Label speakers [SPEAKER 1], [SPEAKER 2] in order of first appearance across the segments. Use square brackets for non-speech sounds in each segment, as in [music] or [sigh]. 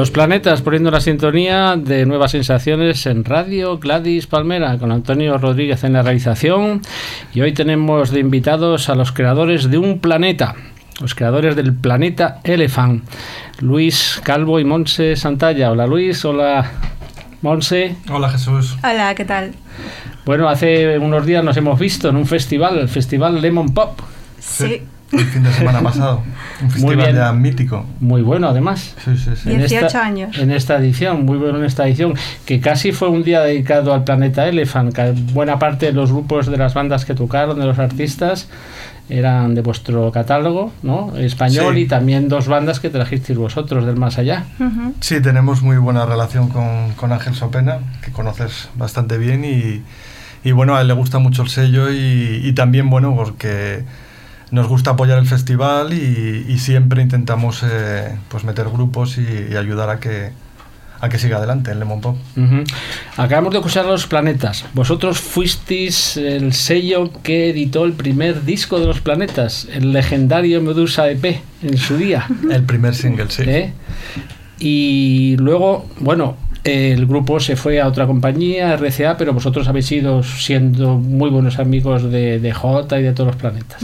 [SPEAKER 1] Los planetas poniendo la sintonía de nuevas sensaciones en Radio Gladys Palmera con Antonio Rodríguez en la realización y hoy tenemos de invitados a los creadores de un planeta, los creadores del planeta Elephant, Luis Calvo y Monse Santalla. Hola Luis, hola Monse.
[SPEAKER 2] Hola Jesús.
[SPEAKER 3] Hola, ¿qué tal?
[SPEAKER 1] Bueno, hace unos días nos hemos visto en un festival, el Festival Lemon Pop.
[SPEAKER 3] Sí.
[SPEAKER 2] El fin de semana pasado. Un festival ya mítico.
[SPEAKER 1] Muy bueno, además.
[SPEAKER 2] Sí, sí, sí.
[SPEAKER 1] En
[SPEAKER 3] 18
[SPEAKER 1] esta-
[SPEAKER 3] años.
[SPEAKER 1] En esta edición, muy bueno en esta edición, que casi fue un día dedicado al planeta Elephant. que buena parte de los grupos de las bandas que tocaron, de los artistas, eran de vuestro catálogo, ¿no? Español
[SPEAKER 2] Sí.
[SPEAKER 1] y también dos bandas que trajisteis vosotros del más allá.
[SPEAKER 3] Ujú.
[SPEAKER 2] Sí, tenemos muy buena relación con, con Ángel Sopena, que conoces bastante bien y, y bueno, a él le gusta mucho el sello y, y también, bueno, porque nos gusta apoyar el festival y, y siempre intentamos eh, pues meter grupos y, y ayudar a que, a que siga adelante el Lemon Pop.
[SPEAKER 1] Acabamos de escuchar los planetas. Vosotros fuisteis el sello que editó el primer disco de los planetas, el legendario Medusa EP, en su día.
[SPEAKER 2] El primer single, sí.
[SPEAKER 1] ¿eh? Y luego, bueno, el grupo se fue a otra compañía, RCA, pero vosotros habéis ido siendo muy buenos amigos de, de J y de todos los planetas.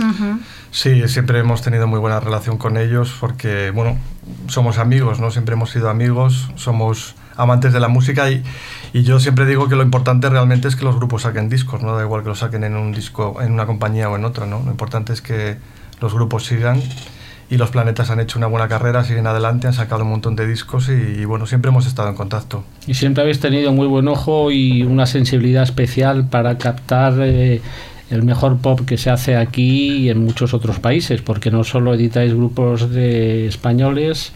[SPEAKER 2] Sí, siempre hemos tenido muy buena relación con ellos porque, bueno, somos amigos, ¿no? Siempre hemos sido amigos, somos amantes de la música y, y yo siempre digo que lo importante realmente es que los grupos saquen discos, ¿no? Da igual que lo saquen en un disco, en una compañía o en otra, ¿no? Lo importante es que los grupos sigan y los planetas han hecho una buena carrera, siguen adelante, han sacado un montón de discos y, bueno, siempre hemos estado en contacto.
[SPEAKER 1] Y siempre habéis tenido muy buen ojo y una sensibilidad especial para captar eh, el mejor pop que se hace aquí y en muchos otros países, porque no solo editáis grupos de españoles,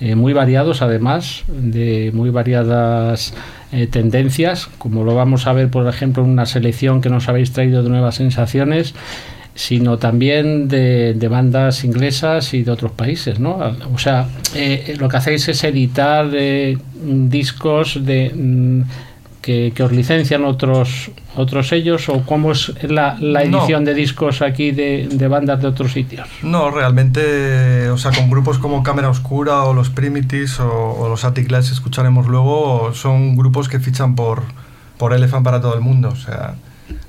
[SPEAKER 1] eh, muy variados además, de muy variadas eh, tendencias, como lo vamos a ver por ejemplo en una selección que nos habéis traído de nuevas sensaciones, sino también de, de bandas inglesas y de otros países, ¿no? O sea, eh, lo que hacéis es editar eh, discos de mm, que, os licencian otros otros sellos o cómo es la, edición de discos aquí de, bandas de otros sitios?
[SPEAKER 2] No, realmente, o sea, con grupos como Cámara Oscura o los Primitives o, los Attic Lights escucharemos luego, son grupos que fichan por, por Elephant para todo el mundo, o sea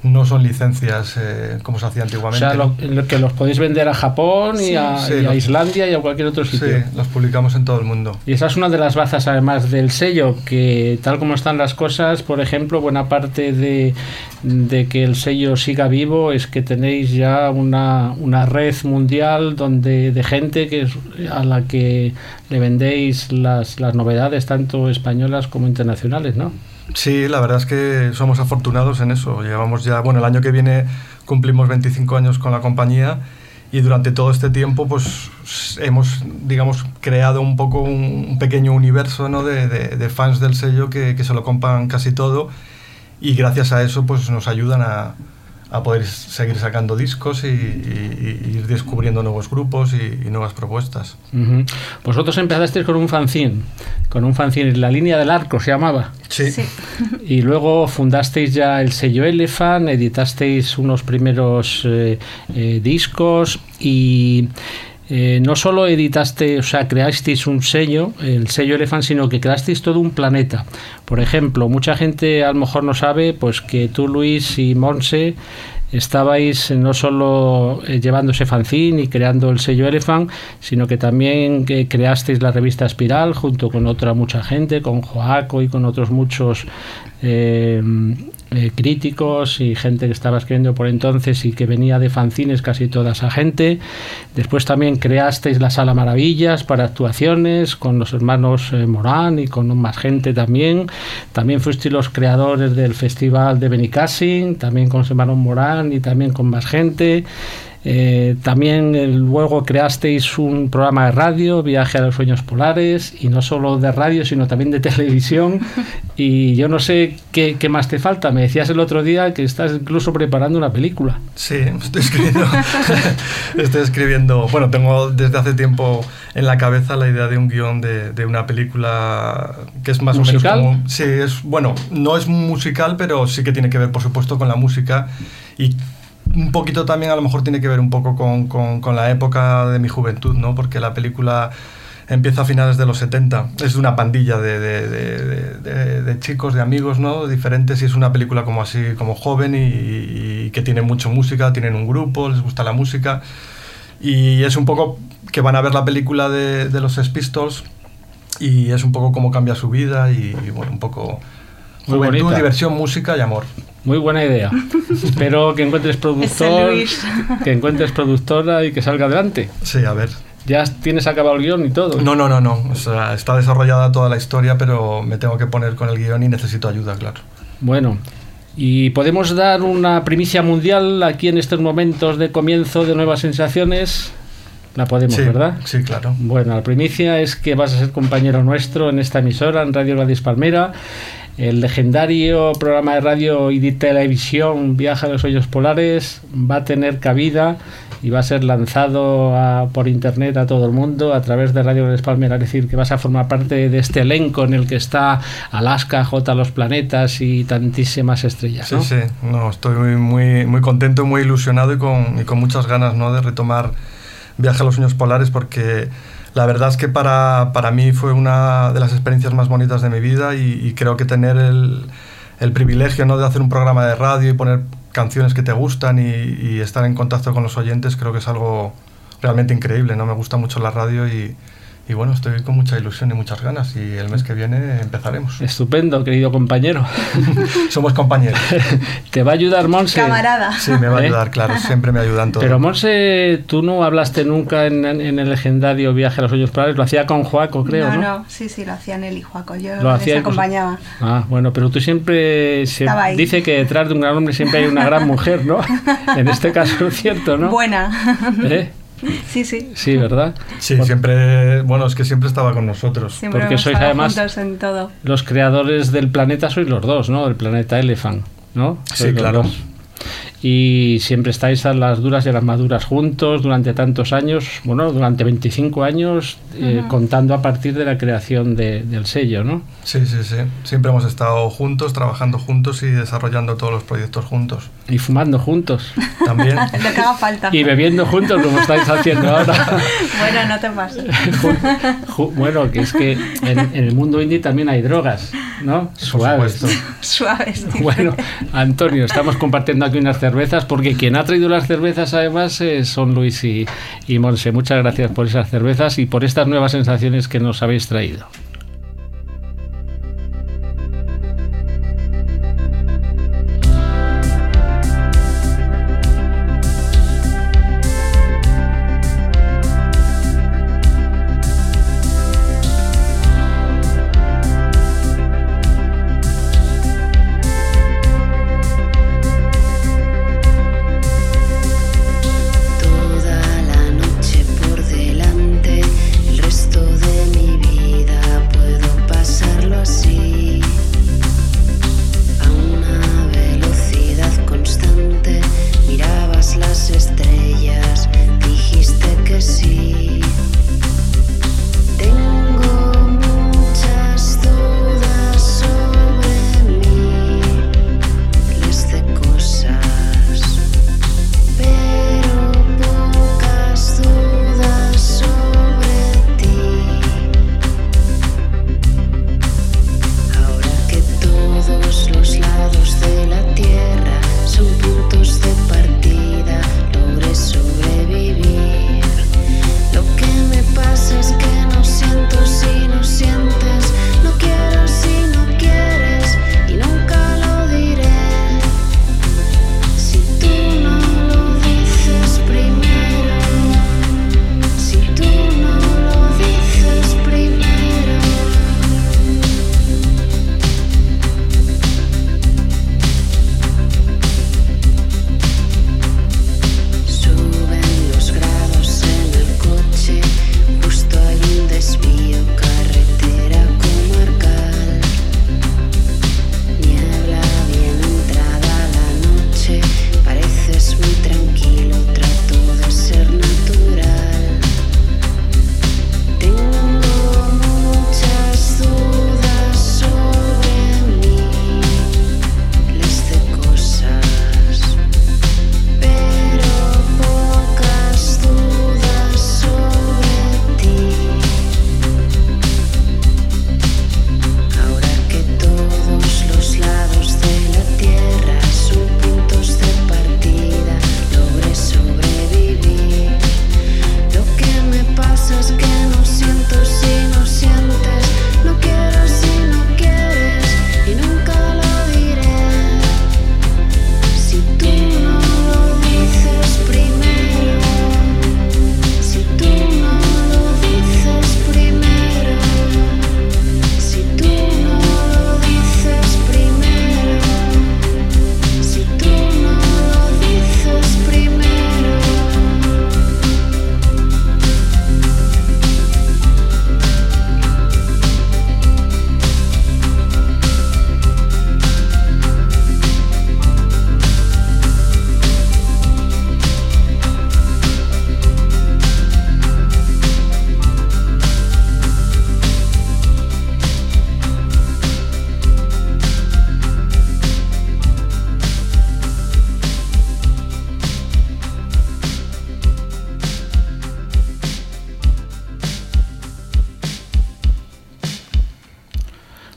[SPEAKER 2] no son licencias eh, como se hacía antiguamente.
[SPEAKER 1] O sea, lo, que los podéis vender a Japón y, a, Islandia y a cualquier otro sitio.
[SPEAKER 2] Sí, los publicamos en todo el mundo.
[SPEAKER 1] Y esa es una de las bazas además del sello, que tal como están las cosas, por ejemplo, buena parte de, que el sello siga vivo es que tenéis ya una, una red mundial donde de gente que a la que le vendéis las, las novedades tanto españolas como internacionales, ¿no?
[SPEAKER 2] Sí, la verdad es que somos afortunados en eso. Llevamos ya, bueno, el año que viene cumplimos 25 años con la compañía y durante todo este tiempo pues hemos, digamos, creado un poco un, pequeño universo ¿no? de, fans del sello que, que se lo compran casi todo y gracias a eso pues nos ayudan a, a poder seguir sacando discos y, ir descubriendo nuevos grupos y, nuevas propuestas.
[SPEAKER 1] Vosotros empezasteis con un fanzine, con un fanzine, la línea del arco se llamaba.
[SPEAKER 2] Sí. [laughs]
[SPEAKER 1] Y luego fundasteis ya el sello Elephant, editasteis unos primeros eh, eh, discos y... Eh, no solo editaste, o sea, creasteis un sello, el sello Elephant, sino que creasteis todo un planeta. Por ejemplo, mucha gente a lo mejor no sabe pues que tú, Luis y Monse estabais no solo eh, llevando ese fanzine y creando el sello Elephant, sino que también que creasteis la revista Espiral junto con otra mucha gente, con Joaco y con otros muchos eh, eh, críticos y gente que estaba escribiendo por entonces y que venía de fanzines casi toda esa gente. Después también creasteis la Sala Maravillas para actuaciones con los hermanos eh, Morán y con más gente también. También fuisteis los creadores del Festival de Benicassin, también con los hermanos Morán y también con más gente. Eh, también eh, luego creasteis un programa de radio, Viaje a los Sueños Polares, y no solo de radio, sino también de [laughs] televisión. y yo no sé qué, más te falta. Me decías el otro día que estás incluso preparando una película.
[SPEAKER 2] Sí, [laughs] estoy escribiendo. [laughs] estoy escribiendo. Bueno, tengo desde hace tiempo en la cabeza la idea de un guion de, de una película que es más o menos como. Sí, es. Bueno, no es musical, pero sí que tiene que ver, por supuesto, con la música. Y un poquito también a lo mejor tiene que ver un poco con, con, la época de mi juventud, ¿no? Porque la película empieza a finales de los 70. Es una pandilla de, de, de, chicos, de amigos, ¿no? Diferentes y es una película como así, como joven y, que tiene mucha música, tienen un grupo, les gusta la música. Y es un poco que van a ver la película de, los Pistols y es un poco cómo cambia su vida y, bueno, un poco juventud, diversión, música y amor.
[SPEAKER 1] Muy buena idea. [laughs] Espero que encuentres productor, que encuentres productora y que salga adelante.
[SPEAKER 2] Sí, a ver.
[SPEAKER 1] ¿Ya tienes acabado el guion y todo?
[SPEAKER 2] No, no, no, no. O sea, está desarrollada toda la historia, pero me tengo que poner con el guion y necesito ayuda, claro.
[SPEAKER 1] Bueno, ¿y podemos dar una primicia mundial aquí en estos momentos de comienzo de nuevas sensaciones? La podemos, ¿verdad?
[SPEAKER 2] Sí, claro.
[SPEAKER 1] Bueno, la primicia es que vas a ser compañero nuestro en esta emisora, en Radio Gladys Palmera el legendario programa de radio y de televisión Viaja a los Hoyos Polares va a tener cabida y va a ser lanzado por internet a todo el mundo a través de Radio Les Palmera, es decir, que vas a formar parte de este elenco en el que está Alaska, J los planetas y tantísimas estrellas.
[SPEAKER 2] Sí, sí, no, estoy muy, muy, muy contento, muy ilusionado y con, y con muchas ganas ¿no? de retomar Viaje a los Sueños Polares porque la verdad es que para, para, mí fue una de las experiencias más bonitas de mi vida y, creo que tener el, el, privilegio ¿no? de hacer un programa de radio y poner canciones que te gustan y, y, estar en contacto con los oyentes creo que es algo realmente increíble. ¿no? Me gusta mucho la radio y, y bueno, estoy con mucha ilusión y muchas ganas y el mes que viene empezaremos.
[SPEAKER 1] Estupendo, querido compañero. [laughs]
[SPEAKER 2] Somos compañeros. [laughs]
[SPEAKER 1] ¿Te va a ayudar Monse?
[SPEAKER 3] Camarada.
[SPEAKER 2] Sí, me va a ¿Eh? ayudar, claro, siempre me ayudan todos.
[SPEAKER 1] Pero Monse, tú no hablaste nunca en, el legendario Viaje a los Hoyos Polares, lo hacía con Juaco, creo, ¿no?
[SPEAKER 3] No, sí, sí, lo hacían él y Juaco, yo lo hacía acompañaba.
[SPEAKER 1] Ah, bueno, pero tú siempre se dice que detrás de un gran hombre siempre hay una gran mujer, ¿no? [laughs] en este caso es cierto, ¿no?
[SPEAKER 3] Buena.
[SPEAKER 1] ¿Eh?
[SPEAKER 3] Sí, sí.
[SPEAKER 1] Sí, ¿verdad?
[SPEAKER 2] Sí, siempre, bueno, es que siempre estaba con nosotros.
[SPEAKER 1] Porque sois además los creadores del planeta, sois los dos, ¿no? Del planeta Elephant, ¿no?
[SPEAKER 2] sí, claro.
[SPEAKER 4] Y siempre estáis a las duras y a las maduras juntos durante tantos años, bueno, durante 25 años, eh, contando a partir de la creación del sello, ¿no?
[SPEAKER 2] Sí, sí, sí. Siempre hemos estado juntos, trabajando juntos y desarrollando todos los proyectos juntos.
[SPEAKER 4] Y fumando juntos.
[SPEAKER 2] También. [laughs]
[SPEAKER 3] Lo que haga falta.
[SPEAKER 4] Y bebiendo juntos, como estáis haciendo ahora. [laughs]
[SPEAKER 3] bueno, no te pases.
[SPEAKER 4] bueno, que es que en, el mundo indie también hay drogas, ¿no?
[SPEAKER 2] Suaves. [laughs]
[SPEAKER 3] Suaves.
[SPEAKER 4] Bueno, Antonio, estamos compartiendo aquí unas cervezas porque quien ha traído las cervezas además eh, son Luis y, y Monse. Muchas gracias por esas cervezas y por estas nuevas sensaciones que nos habéis traído.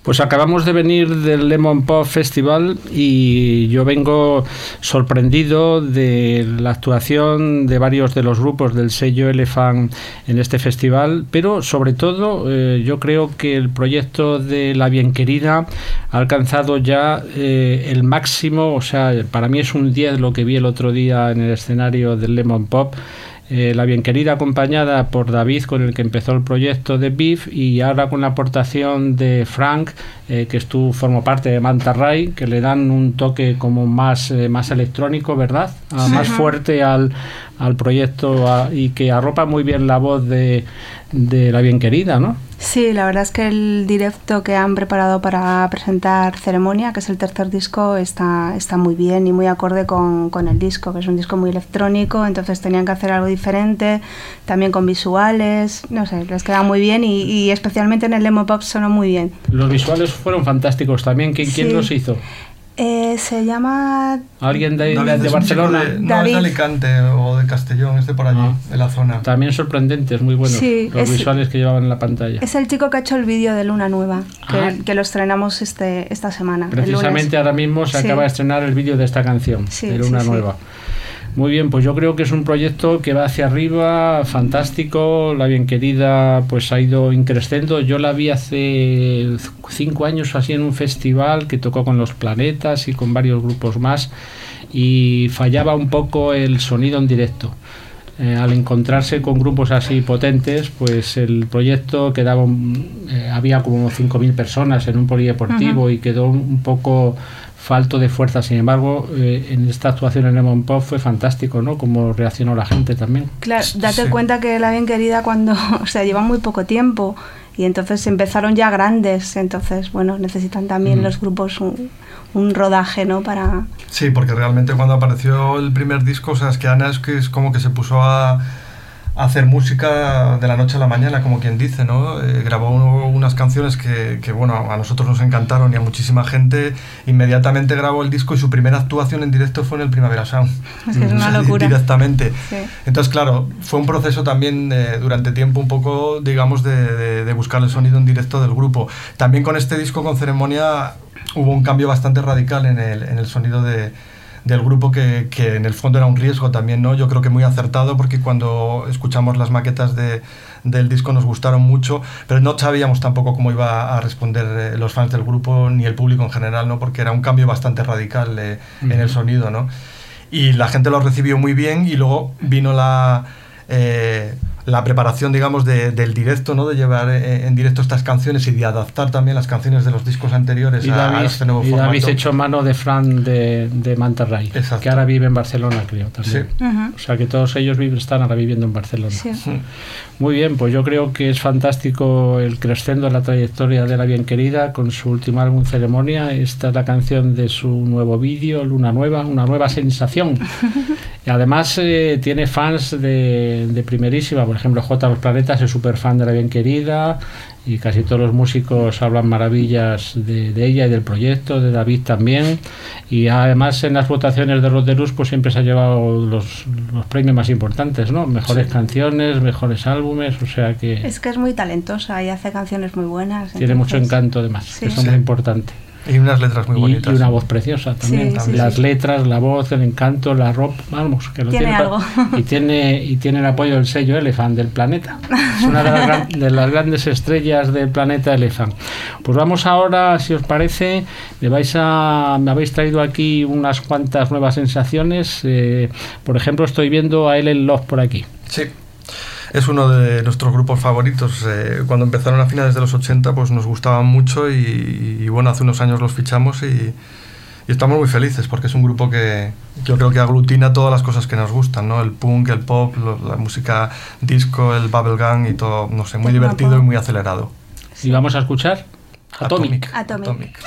[SPEAKER 4] Pues acabamos de venir del Lemon Pop Festival y yo vengo sorprendido de la actuación de varios de los grupos del sello Elephant en este festival, pero sobre todo eh, yo creo que el proyecto de La Bien Querida ha alcanzado ya eh, el máximo, o sea, para mí es un 10 lo que vi el otro día en el escenario del Lemon Pop. Eh, la bien querida acompañada por David con el que empezó el proyecto de Beef y ahora con la aportación de Frank eh, que estuvo formó parte de Manta Ray que le dan un toque como más eh, más electrónico verdad ah, más fuerte al, al proyecto ah, y que arropa muy bien la voz de, de la bien querida no
[SPEAKER 3] Sí, la verdad es que el directo que han preparado para presentar Ceremonia, que es el tercer disco, está, está muy bien y muy acorde con, con el disco, que es un disco muy electrónico, entonces tenían que hacer algo diferente, también con visuales, no sé, les queda muy bien y, y especialmente en el Emo Pop sonó muy bien.
[SPEAKER 1] Los visuales fueron fantásticos también. ¿Quién, quién
[SPEAKER 3] Sí.
[SPEAKER 1] los hizo?
[SPEAKER 3] Eh, se llama
[SPEAKER 1] ¿Alguien de,
[SPEAKER 2] David
[SPEAKER 1] de-
[SPEAKER 2] es
[SPEAKER 1] de
[SPEAKER 2] un
[SPEAKER 1] Barcelona?
[SPEAKER 2] de- no, es
[SPEAKER 3] David.
[SPEAKER 2] de Alicante o de Castellón, es de por allí,
[SPEAKER 1] Ah.
[SPEAKER 2] de la zona.
[SPEAKER 1] También sorprendentes, muy buenos.
[SPEAKER 3] Sí,
[SPEAKER 1] los
[SPEAKER 3] es-
[SPEAKER 1] visuales que llevaban en la pantalla.
[SPEAKER 3] Es el chico que ha hecho el vídeo de Luna Nueva, que,
[SPEAKER 1] Ah.
[SPEAKER 3] que lo estrenamos este, esta semana. el
[SPEAKER 1] Precisamente
[SPEAKER 3] lunes.
[SPEAKER 1] ahora mismo se
[SPEAKER 3] Sí.
[SPEAKER 1] acaba de estrenar el vídeo de esta canción,
[SPEAKER 3] Sí,
[SPEAKER 1] de Luna
[SPEAKER 3] sí, sí.
[SPEAKER 1] Nueva. Muy bien, pues yo creo que es un proyecto que va hacia arriba, fantástico. La bien querida, pues ha ido increciendo. Yo la vi hace cinco años así en un festival que tocó con los planetas y con varios grupos más y fallaba un poco el sonido en directo. Eh, al encontrarse con grupos así potentes, pues el proyecto quedaba, un- eh, había como 5.000 personas en un polideportivo y quedó un, un poco falto de fuerza. Sin embargo, eh, en esta actuación en Lemon Pop fue fantástico, ¿no? Como reaccionó la gente también.
[SPEAKER 3] Claro, date
[SPEAKER 2] Sí.
[SPEAKER 3] cuenta que la bien querida cuando, [laughs] o sea, llevan muy poco tiempo y entonces empezaron ya grandes, entonces, bueno, necesitan también
[SPEAKER 1] Mm.
[SPEAKER 3] los grupos un, un rodaje, ¿no? Para...
[SPEAKER 2] Sí, porque realmente cuando apareció el primer disco, o sea, es que Ana es, que es como que se puso a hacer música de la noche a la mañana, como quien dice, ¿no? Eh, grabó uno- unas canciones que, que, bueno, a nosotros nos encantaron y a muchísima gente. Inmediatamente grabó el disco y su primera actuación en directo fue en el Primavera Sound. [laughs]
[SPEAKER 3] Es que es
[SPEAKER 2] O
[SPEAKER 3] una [laughs] locura.
[SPEAKER 2] Directamente.
[SPEAKER 3] Sí.
[SPEAKER 2] Entonces, claro, fue un proceso también eh, durante tiempo un poco, digamos, de, de- de buscar el sonido en directo del grupo. También con este disco, con Ceremonia, hubo un cambio bastante radical en el, en el sonido de, del grupo que, que en el fondo era un riesgo también, ¿no? Yo creo que muy acertado porque cuando escuchamos las maquetas de, del disco nos gustaron mucho, pero no sabíamos tampoco cómo iba a responder eh, los fans del grupo ni el público en general, ¿no? Porque era un cambio bastante radical eh, en el sonido, ¿no? y la gente lo recibió muy bien y luego vino la, eh, la preparación, digamos, de- del directo, ¿no? De llevar eh, en directo estas canciones y de adaptar también las canciones de los discos anteriores
[SPEAKER 1] Y
[SPEAKER 2] a, este nuevo
[SPEAKER 1] y
[SPEAKER 2] formato.
[SPEAKER 1] David echó mano de Fran de, de Manterray,
[SPEAKER 2] Exacto.
[SPEAKER 1] que ahora vive en Barcelona, creo, también.
[SPEAKER 2] Sí.
[SPEAKER 1] O sea que todos ellos viven, están ahora viviendo en Barcelona.
[SPEAKER 3] Sí.
[SPEAKER 1] Muy bien, pues yo creo que es fantástico el crescendo de la trayectoria de la bien querida con su último álbum Ceremonia. Esta es la canción de su nuevo vídeo, Luna Nueva, una nueva sensación. [laughs] Además eh, tiene fans de, de primerísima, por ejemplo, J. Los Planetas es súper fan de la bien querida y casi todos los músicos hablan maravillas de, de ella y del proyecto, de David también. Y además en las votaciones de Rod de Luz pues siempre se ha llevado los, los premios más importantes, ¿no? Mejores canciones, mejores álbumes, o sea que
[SPEAKER 3] Es que es muy talentosa y hace canciones muy buenas.
[SPEAKER 1] tiene mucho
[SPEAKER 3] entonces-
[SPEAKER 1] encanto además,
[SPEAKER 3] Sí.
[SPEAKER 1] que eso es
[SPEAKER 2] Sí.
[SPEAKER 1] muy importante.
[SPEAKER 2] Y unas letras muy
[SPEAKER 1] Y,
[SPEAKER 2] bonitas.
[SPEAKER 1] y una voz preciosa también.
[SPEAKER 3] Sí, sí,
[SPEAKER 1] las
[SPEAKER 3] sí.
[SPEAKER 1] letras, la voz, el encanto, la ropa, vamos, que lo
[SPEAKER 3] Tiene
[SPEAKER 1] tiene, pa-
[SPEAKER 3] algo.
[SPEAKER 1] y tiene y tiene el apoyo del sello Elephant del planeta. Es una de las, gran- [laughs] de las grandes estrellas del planeta Elephant. Pues vamos ahora, si os parece, me vais a me habéis traído aquí unas cuantas nuevas sensaciones. eh, por ejemplo, estoy viendo a Ellen Love por aquí.
[SPEAKER 2] Sí. Es uno de nuestros grupos favoritos. eh, cuando empezaron a finales de los 80, pues nos gustaban mucho y, y bueno, hace unos años los fichamos y, y estamos muy felices porque es un grupo que yo creo que aglutina todas las cosas que nos gustan, ¿no? El punk, el pop, lo- la música disco, el bubblegum y todo, no sé, muy divertido y muy acelerado.
[SPEAKER 1] Y vamos a escuchar Atomic.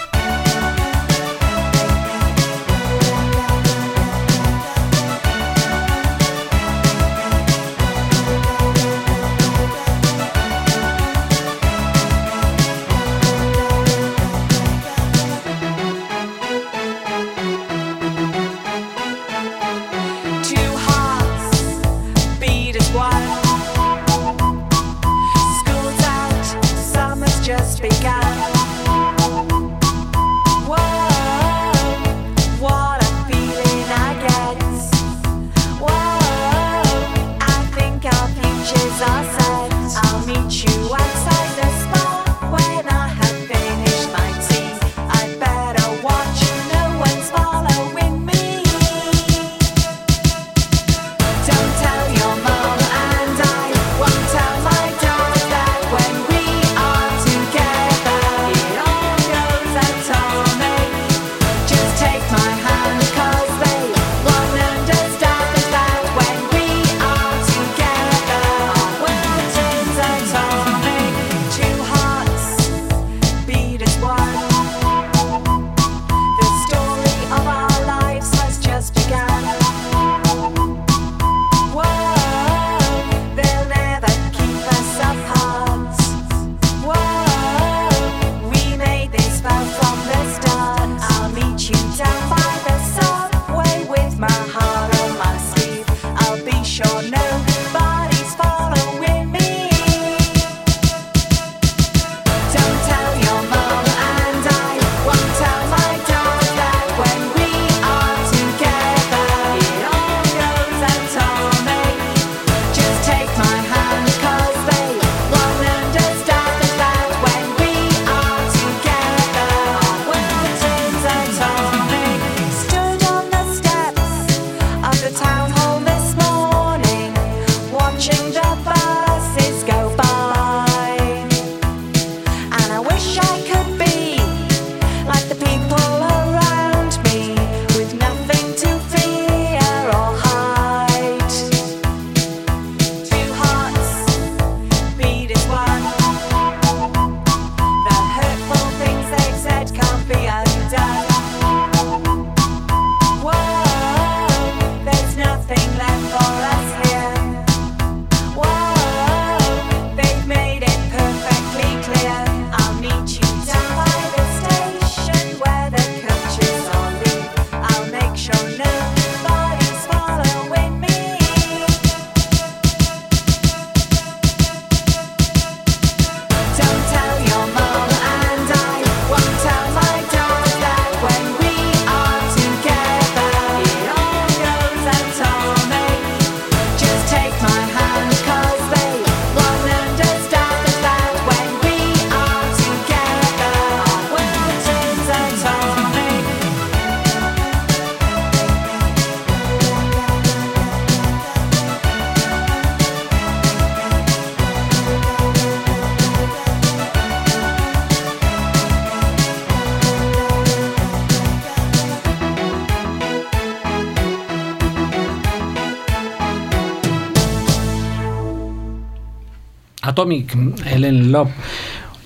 [SPEAKER 3] Atomic,
[SPEAKER 1] Ellen Love.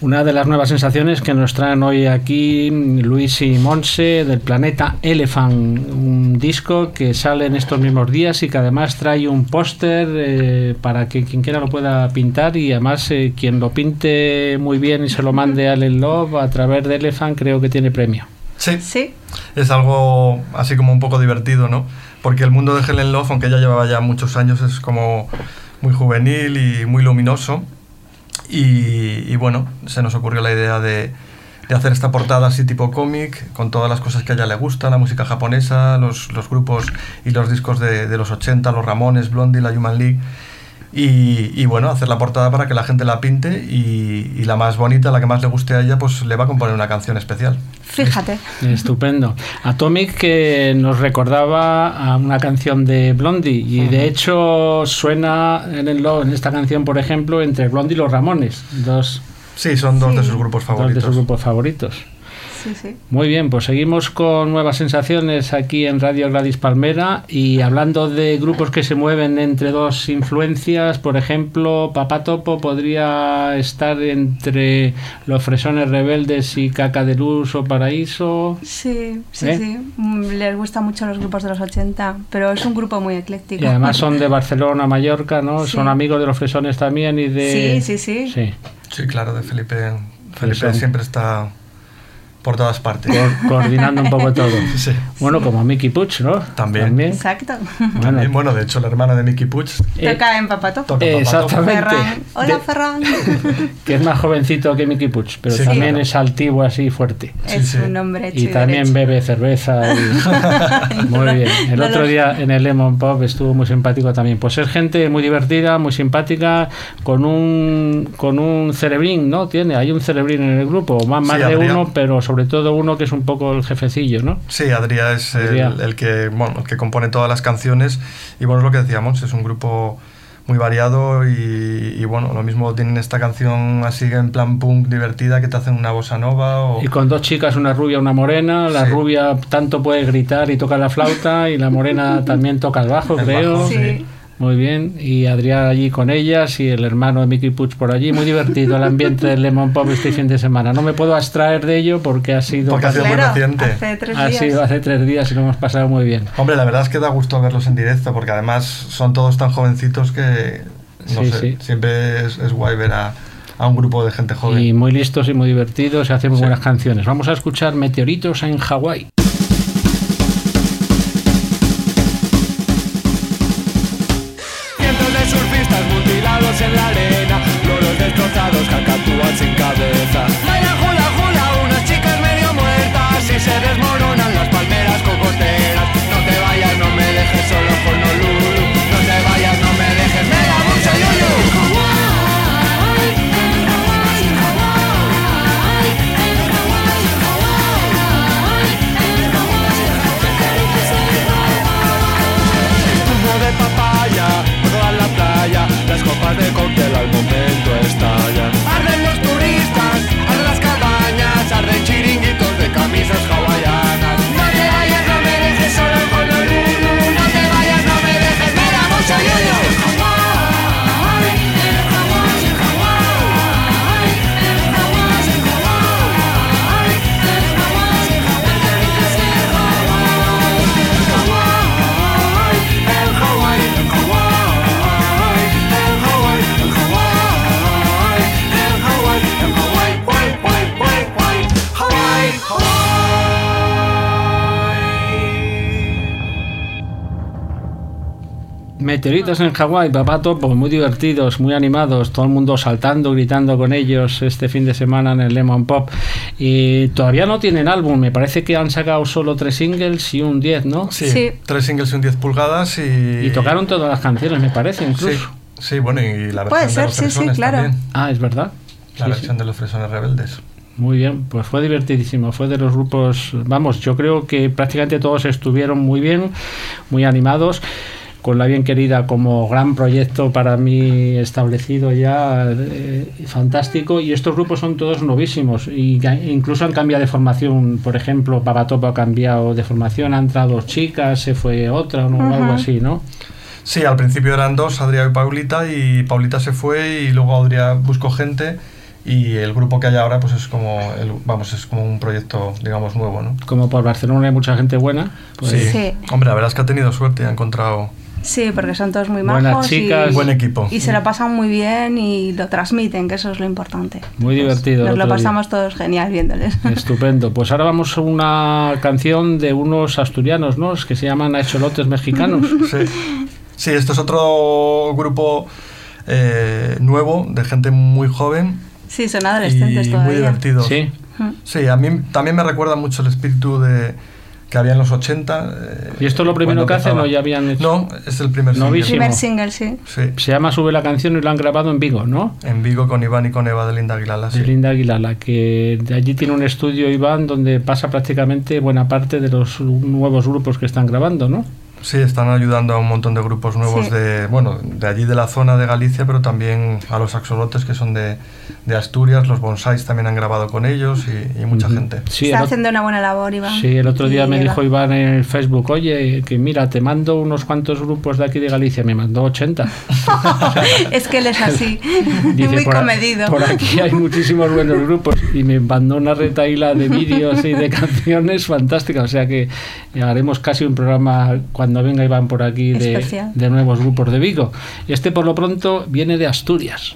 [SPEAKER 1] Una de las nuevas sensaciones que nos traen hoy aquí Luis y Monse del planeta Elephant, un disco que sale en estos mismos días y que además trae un póster eh, para que quien quiera lo pueda pintar y además eh, quien lo pinte muy bien y se lo mande a Ellen Love a través de Elephant creo que tiene premio.
[SPEAKER 2] Sí,
[SPEAKER 3] Sí,
[SPEAKER 2] es algo así como un poco divertido, ¿no? Porque el mundo de Helen Love, aunque ella llevaba ya muchos años, es como muy juvenil y muy luminoso. Y, y bueno, se nos ocurrió la idea de, de hacer esta portada así tipo cómic, con todas las cosas que a ella le gusta, la música japonesa, los, grupos y los discos de, de los 80, los Ramones, Blondie, la Human League. Y, y bueno, hacer la portada para que la gente la pinte y, y la más bonita, la que más le guste a ella, pues le va a componer una canción especial.
[SPEAKER 3] fíjate.
[SPEAKER 1] Estupendo. Atomic que nos recordaba a una canción de Blondie y de hecho suena en, el, en esta canción, por ejemplo, entre Blondie y los Ramones, dos,
[SPEAKER 2] Sí, son dos de sus grupos
[SPEAKER 1] dos de
[SPEAKER 2] favoritos.
[SPEAKER 1] sus grupos favoritos.
[SPEAKER 3] Sí, sí.
[SPEAKER 1] Muy bien, pues seguimos con nuevas sensaciones aquí en Radio Gladys Palmera y hablando de grupos que se mueven entre dos influencias, por ejemplo, Papá Topo podría estar entre los Fresones Rebeldes y Caca de Luz o Paraíso.
[SPEAKER 3] Sí, sí,
[SPEAKER 1] ¿Eh?
[SPEAKER 3] sí. Mm, Les gustan mucho los grupos de los 80, pero es un grupo muy ecléctico.
[SPEAKER 1] Y además son de [laughs] Barcelona, Mallorca, ¿no?
[SPEAKER 3] Sí.
[SPEAKER 1] Son amigos de los Fresones también y de...
[SPEAKER 3] Sí, sí, sí.
[SPEAKER 1] Sí.
[SPEAKER 2] Sí, claro, de Felipe. Felipe
[SPEAKER 1] Felipe.
[SPEAKER 2] siempre está por todas partes.
[SPEAKER 1] Co- coordinando un poco todo. [laughs]
[SPEAKER 2] Sí.
[SPEAKER 1] Bueno, como Mickey Puch, ¿no?
[SPEAKER 2] También.
[SPEAKER 3] Exacto.
[SPEAKER 2] También, bueno, de hecho, la hermana de Mickey Puch
[SPEAKER 1] Eh,
[SPEAKER 3] Toca en Papato.
[SPEAKER 2] toca
[SPEAKER 1] Eh, exactamente.
[SPEAKER 3] Ferran. Hola,
[SPEAKER 1] De-
[SPEAKER 3] Ferran. [laughs]
[SPEAKER 1] que es más jovencito que Mickey Puch, pero
[SPEAKER 2] Sí,
[SPEAKER 1] también
[SPEAKER 2] claro.
[SPEAKER 1] es altivo así fuerte.
[SPEAKER 3] Es
[SPEAKER 2] sí.
[SPEAKER 3] un hombre
[SPEAKER 1] Y también
[SPEAKER 3] derecho.
[SPEAKER 1] bebe cerveza. y- [laughs] Muy bien. El
[SPEAKER 3] No
[SPEAKER 1] otro día en el Lemon Pop estuvo muy simpático también. Pues es gente muy divertida, muy simpática, con un con un cerebrín, ¿no? Tiene, hay un cerebrín en el grupo, más, más de
[SPEAKER 2] Adrián.
[SPEAKER 1] uno, pero sobre todo uno que es un poco el jefecillo, ¿no?
[SPEAKER 2] Sí, Adrián es el,
[SPEAKER 1] Adrià.
[SPEAKER 2] el que, bueno, el que compone todas las canciones. Y bueno, es lo que decíamos, es un grupo muy variado y, y bueno, lo mismo tienen esta canción así en plan punk divertida que te hacen una bossa nova o...
[SPEAKER 1] Y con dos chicas, una rubia, una morena. La
[SPEAKER 2] Sí.
[SPEAKER 1] rubia tanto puede gritar y toca la flauta y la morena [laughs] también toca el bajo,
[SPEAKER 2] El
[SPEAKER 1] creo.
[SPEAKER 2] bajo,
[SPEAKER 3] Sí.
[SPEAKER 1] Muy bien, y Adrián allí con ellas y el hermano de Mickey Puch por allí. Muy divertido el ambiente del Lemon Pop este fin de semana. No me puedo abstraer de ello porque ha sido,
[SPEAKER 2] Porque ha sido muy reciente.
[SPEAKER 3] hace tres
[SPEAKER 1] ha
[SPEAKER 3] días.
[SPEAKER 1] sido hace tres días y lo hemos pasado muy bien.
[SPEAKER 2] Hombre, la verdad es que da gusto verlos en directo porque además son todos tan jovencitos que, no
[SPEAKER 1] Sí,
[SPEAKER 2] sé,
[SPEAKER 1] sí.
[SPEAKER 2] siempre es, es guay ver a, a un grupo de gente joven.
[SPEAKER 1] Y muy listos y muy divertidos y hacen muy
[SPEAKER 2] Sí.
[SPEAKER 1] buenas canciones. Vamos a escuchar Meteoritos en Hawái.
[SPEAKER 5] Destrozados, cacatúas sin cabeza.
[SPEAKER 1] Meteoritos en Hawái, papá topo, muy divertidos, muy animados, todo el mundo saltando, gritando con ellos este fin de semana en el Lemon Pop. Y todavía no tienen álbum, me parece que han sacado solo tres singles y un 10, ¿no?
[SPEAKER 2] Sí,
[SPEAKER 3] Sí.
[SPEAKER 2] tres singles y un 10 pulgadas y...
[SPEAKER 1] Y tocaron todas las canciones, me parece,
[SPEAKER 2] Sí,
[SPEAKER 1] incluso.
[SPEAKER 2] sí, bueno, y la versión
[SPEAKER 3] Puede
[SPEAKER 2] de
[SPEAKER 3] ser,
[SPEAKER 2] los
[SPEAKER 3] sí, sí,
[SPEAKER 2] fresones
[SPEAKER 3] claro.
[SPEAKER 2] también.
[SPEAKER 1] Ah, es verdad.
[SPEAKER 2] La
[SPEAKER 1] Sí,
[SPEAKER 2] versión
[SPEAKER 1] sí.
[SPEAKER 2] de los fresones rebeldes.
[SPEAKER 1] Muy bien, pues fue divertidísimo, fue de los grupos, vamos, yo creo que prácticamente todos estuvieron muy bien, muy animados, con la bien querida como gran proyecto para mí establecido ya, eh, fantástico, y estos grupos son todos novísimos, y ga- incluso han cambiado de formación, por ejemplo, Babatopo ha cambiado de formación, han entrado dos chicas, se fue otra, o no,
[SPEAKER 3] Ujú.
[SPEAKER 1] algo así, ¿no?
[SPEAKER 2] Sí, al principio eran dos, Adrián y Paulita, y Paulita se fue y luego Adrián buscó gente y el grupo que hay ahora pues es como el- vamos es como un proyecto digamos nuevo, ¿no?
[SPEAKER 1] Como por Barcelona hay mucha gente buena, pues
[SPEAKER 2] sí.
[SPEAKER 3] Sí.
[SPEAKER 2] Hombre, la verdad es que ha tenido suerte y ha encontrado
[SPEAKER 3] Sí, porque son todos muy
[SPEAKER 1] Buenas
[SPEAKER 3] majos
[SPEAKER 1] chicas.
[SPEAKER 3] y,
[SPEAKER 2] buen equipo.
[SPEAKER 3] y se lo pasan muy bien y lo transmiten, que eso es lo importante.
[SPEAKER 1] muy divertido.
[SPEAKER 3] Nos lo
[SPEAKER 1] día.
[SPEAKER 3] pasamos todos genial viéndoles. [laughs]
[SPEAKER 1] Estupendo. Pues ahora vamos a una canción de unos asturianos, ¿no? Es que se llaman Acholotes Mexicanos. [laughs]
[SPEAKER 2] Sí. Sí, esto es otro grupo eh, nuevo de gente muy joven
[SPEAKER 3] Sí, son adolescentes
[SPEAKER 2] y
[SPEAKER 3] todavía.
[SPEAKER 2] muy divertidos.
[SPEAKER 1] Sí.
[SPEAKER 3] Mm.
[SPEAKER 2] Sí, a mí también me recuerda mucho el espíritu de que había en los 80. eh,
[SPEAKER 1] ¿Y esto es lo primero que hacen o ya habían hecho?
[SPEAKER 2] No, es el primer single.
[SPEAKER 1] Novísimo.
[SPEAKER 3] Primer single, sí.
[SPEAKER 2] Sí,
[SPEAKER 1] Se llama Sube la canción y lo han grabado en Vigo, ¿no?
[SPEAKER 2] en Vigo con Iván y con Eva de Linda Aguilala. sí.
[SPEAKER 1] De Linda Aguilala, que de allí tiene un estudio Iván donde pasa prácticamente buena parte de los nuevos grupos que están grabando, ¿no?
[SPEAKER 2] Sí, están ayudando a un montón de grupos nuevos
[SPEAKER 3] Sí.
[SPEAKER 2] de, bueno, de allí de la zona de Galicia, pero también a los axolotes que son de, de Asturias, los bonsais también han grabado con ellos y, y mucha gente.
[SPEAKER 1] Sí,
[SPEAKER 3] Está haciendo una buena labor, Iván.
[SPEAKER 1] sí, el otro día
[SPEAKER 3] Y
[SPEAKER 1] me dijo Iván en el Facebook, oye, que mira, te mando unos cuantos grupos de aquí de Galicia, me mandó 80. [laughs]
[SPEAKER 3] es que él es así, [laughs]
[SPEAKER 1] Dice,
[SPEAKER 3] muy
[SPEAKER 1] por, a-
[SPEAKER 3] comedido.
[SPEAKER 1] por aquí hay muchísimos buenos grupos y me mandó una retaíla de vídeos y de [laughs] canciones fantásticas. O sea que haremos casi un programa cuando venga Iván por aquí de, de nuevos grupos de Vigo. Este por lo pronto viene de Asturias.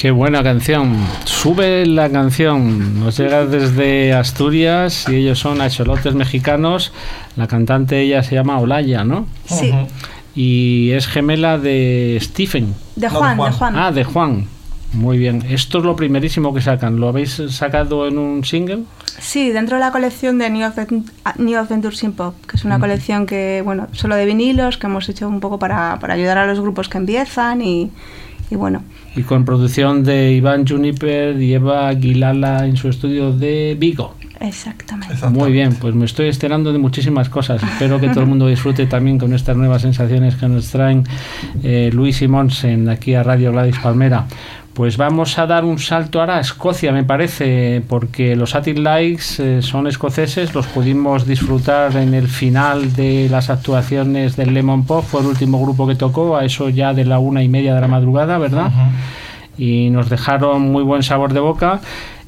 [SPEAKER 1] Qué buena canción. Sube la canción. Nos llega desde Asturias y ellos son Acholotes Mexicanos. La cantante ella se llama Olaya, ¿no?
[SPEAKER 3] Sí.
[SPEAKER 1] Y es gemela de Stephen.
[SPEAKER 3] de
[SPEAKER 2] No, de
[SPEAKER 3] Juan, de
[SPEAKER 2] Juan.
[SPEAKER 1] Ah, de Juan. Muy bien. Esto es lo primerísimo que sacan. ¿Lo habéis sacado en un single?
[SPEAKER 3] Sí, dentro de la colección de New, Advent- New Adventures in Pop, que es una colección que, bueno, solo de vinilos, que hemos hecho un poco para, para ayudar a los grupos que empiezan y, y bueno,
[SPEAKER 1] Y con producción de Iván Juniper y Eva Aguilala en su estudio de Vigo.
[SPEAKER 2] Exacto.
[SPEAKER 1] Muy bien, pues me estoy estrenando de muchísimas cosas. Espero que todo el mundo disfrute también con estas nuevas sensaciones que nos traen eh, Luis y Monsen aquí a Radio Gladys Palmera. Pues vamos a dar un salto ahora a Escocia, me parece, porque los Attic Likes eh, son escoceses, los pudimos disfrutar en el final de las actuaciones del Lemon Pop, fue el último grupo que tocó, a eso ya de la una y media de la madrugada, ¿verdad?
[SPEAKER 2] Ujú.
[SPEAKER 1] y nos dejaron muy buen sabor de boca.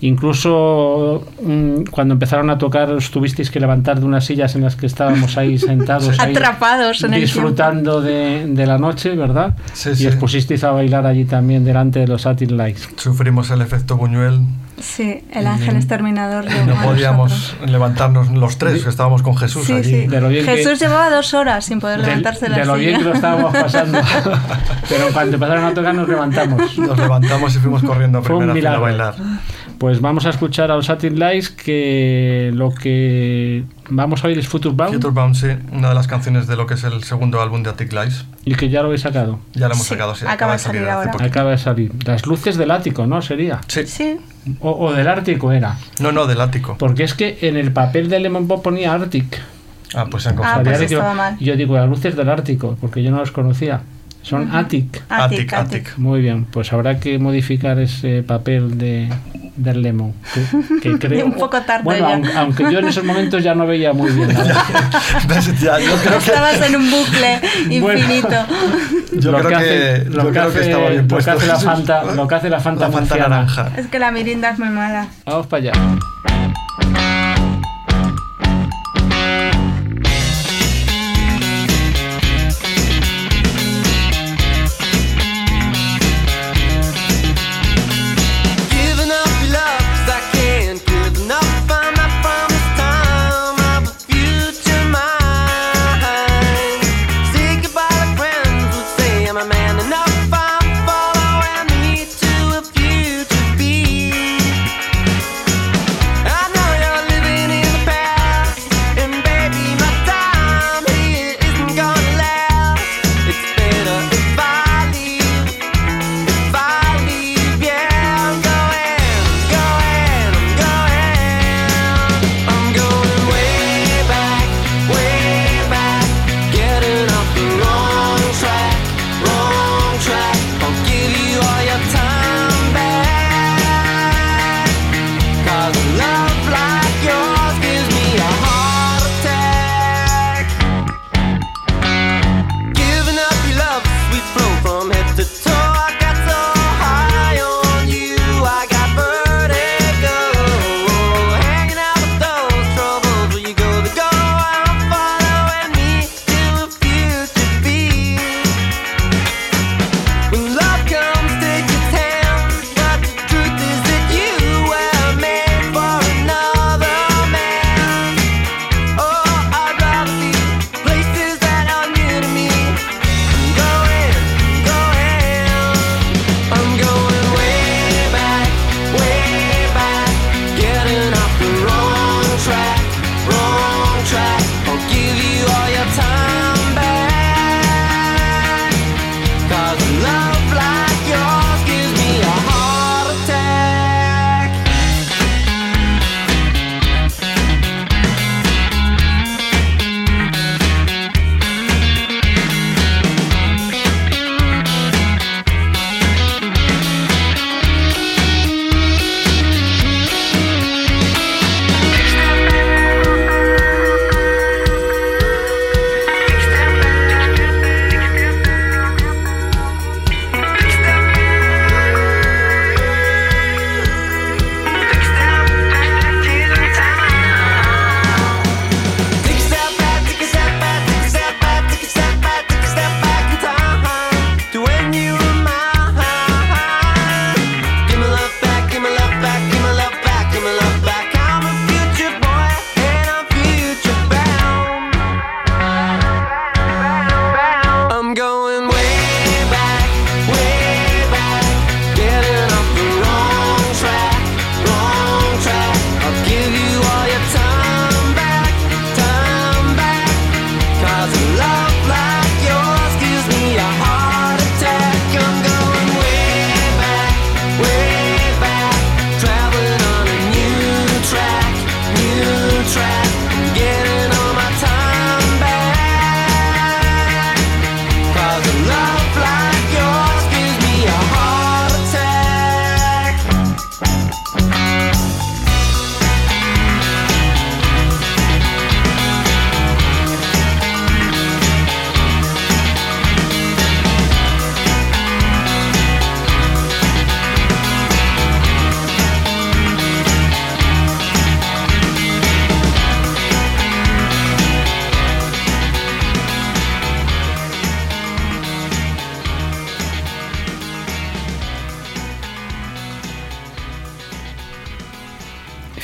[SPEAKER 1] Incluso mm, cuando empezaron a tocar os tuvisteis que levantar de unas sillas en las que estábamos ahí [laughs] sentados. ahí,
[SPEAKER 3] Atrapados en el
[SPEAKER 1] Disfrutando de, de la noche, ¿verdad?
[SPEAKER 2] Sí,
[SPEAKER 1] y
[SPEAKER 2] sí.
[SPEAKER 1] os pusisteis a bailar allí también delante de los Satin Lights.
[SPEAKER 2] Sufrimos el efecto Buñuel.
[SPEAKER 3] Sí, el ángel exterminador.
[SPEAKER 2] no podíamos
[SPEAKER 3] nosotros.
[SPEAKER 2] levantarnos los tres, que estábamos con Jesús
[SPEAKER 3] Sí,
[SPEAKER 2] allí.
[SPEAKER 3] sí.
[SPEAKER 1] De lo bien que-
[SPEAKER 3] Jesús llevaba dos horas sin poder
[SPEAKER 1] De,
[SPEAKER 3] levantarse de la
[SPEAKER 1] de lo
[SPEAKER 3] silla.
[SPEAKER 1] bien que lo estábamos pasando. [laughs] Pero cuando empezaron a tocar nos levantamos.
[SPEAKER 2] Nos levantamos y fuimos corriendo a primera fila a bailar.
[SPEAKER 1] Pues vamos a escuchar a los Satin Lights que lo que vamos a oír es Future Bound
[SPEAKER 2] Future Bound, sí, una de las canciones de lo que es el segundo álbum de Attic Lies.
[SPEAKER 1] y que ya lo habéis sacado.
[SPEAKER 2] Ya lo hemos
[SPEAKER 3] Sí,
[SPEAKER 2] sacado, sí.
[SPEAKER 3] acaba de salir ahora.
[SPEAKER 1] Acaba de salir. Las luces del ático, ¿no? Sería.
[SPEAKER 2] Sí.
[SPEAKER 3] Sí,
[SPEAKER 1] O, o del Ártico era.
[SPEAKER 2] No, no, del ático.
[SPEAKER 1] Porque es que en el papel de Lemon Pop ponía Arctic.
[SPEAKER 2] Ah, pues se han
[SPEAKER 3] Ah,
[SPEAKER 2] confundido.
[SPEAKER 3] pues estaba mal.
[SPEAKER 1] yo digo, las luces del Ártico, porque yo no los conocía. Son Attic.
[SPEAKER 3] Attic,
[SPEAKER 2] Attic.
[SPEAKER 1] Muy bien, pues habrá que modificar ese papel de, del Lemon. Que, que [laughs] creo,
[SPEAKER 3] Un poco tarde
[SPEAKER 1] Bueno,
[SPEAKER 3] ya.
[SPEAKER 1] aunque, aunque yo en esos momentos ya no veía muy bien. la [laughs] verdad.
[SPEAKER 2] ¿Ves? Ya, yo creo que,
[SPEAKER 3] Estabas en un bucle [laughs]
[SPEAKER 1] Bueno.
[SPEAKER 3] infinito.
[SPEAKER 2] yo
[SPEAKER 1] Lo
[SPEAKER 2] creo que,
[SPEAKER 1] hace- lo que
[SPEAKER 2] creo que
[SPEAKER 1] hace-
[SPEAKER 2] estaba bien
[SPEAKER 1] lo que hace la. Fanta- lo que hace la Fanta
[SPEAKER 2] La Fanta naranja.
[SPEAKER 3] Es que la mirinda es muy mala.
[SPEAKER 1] Vamos para allá.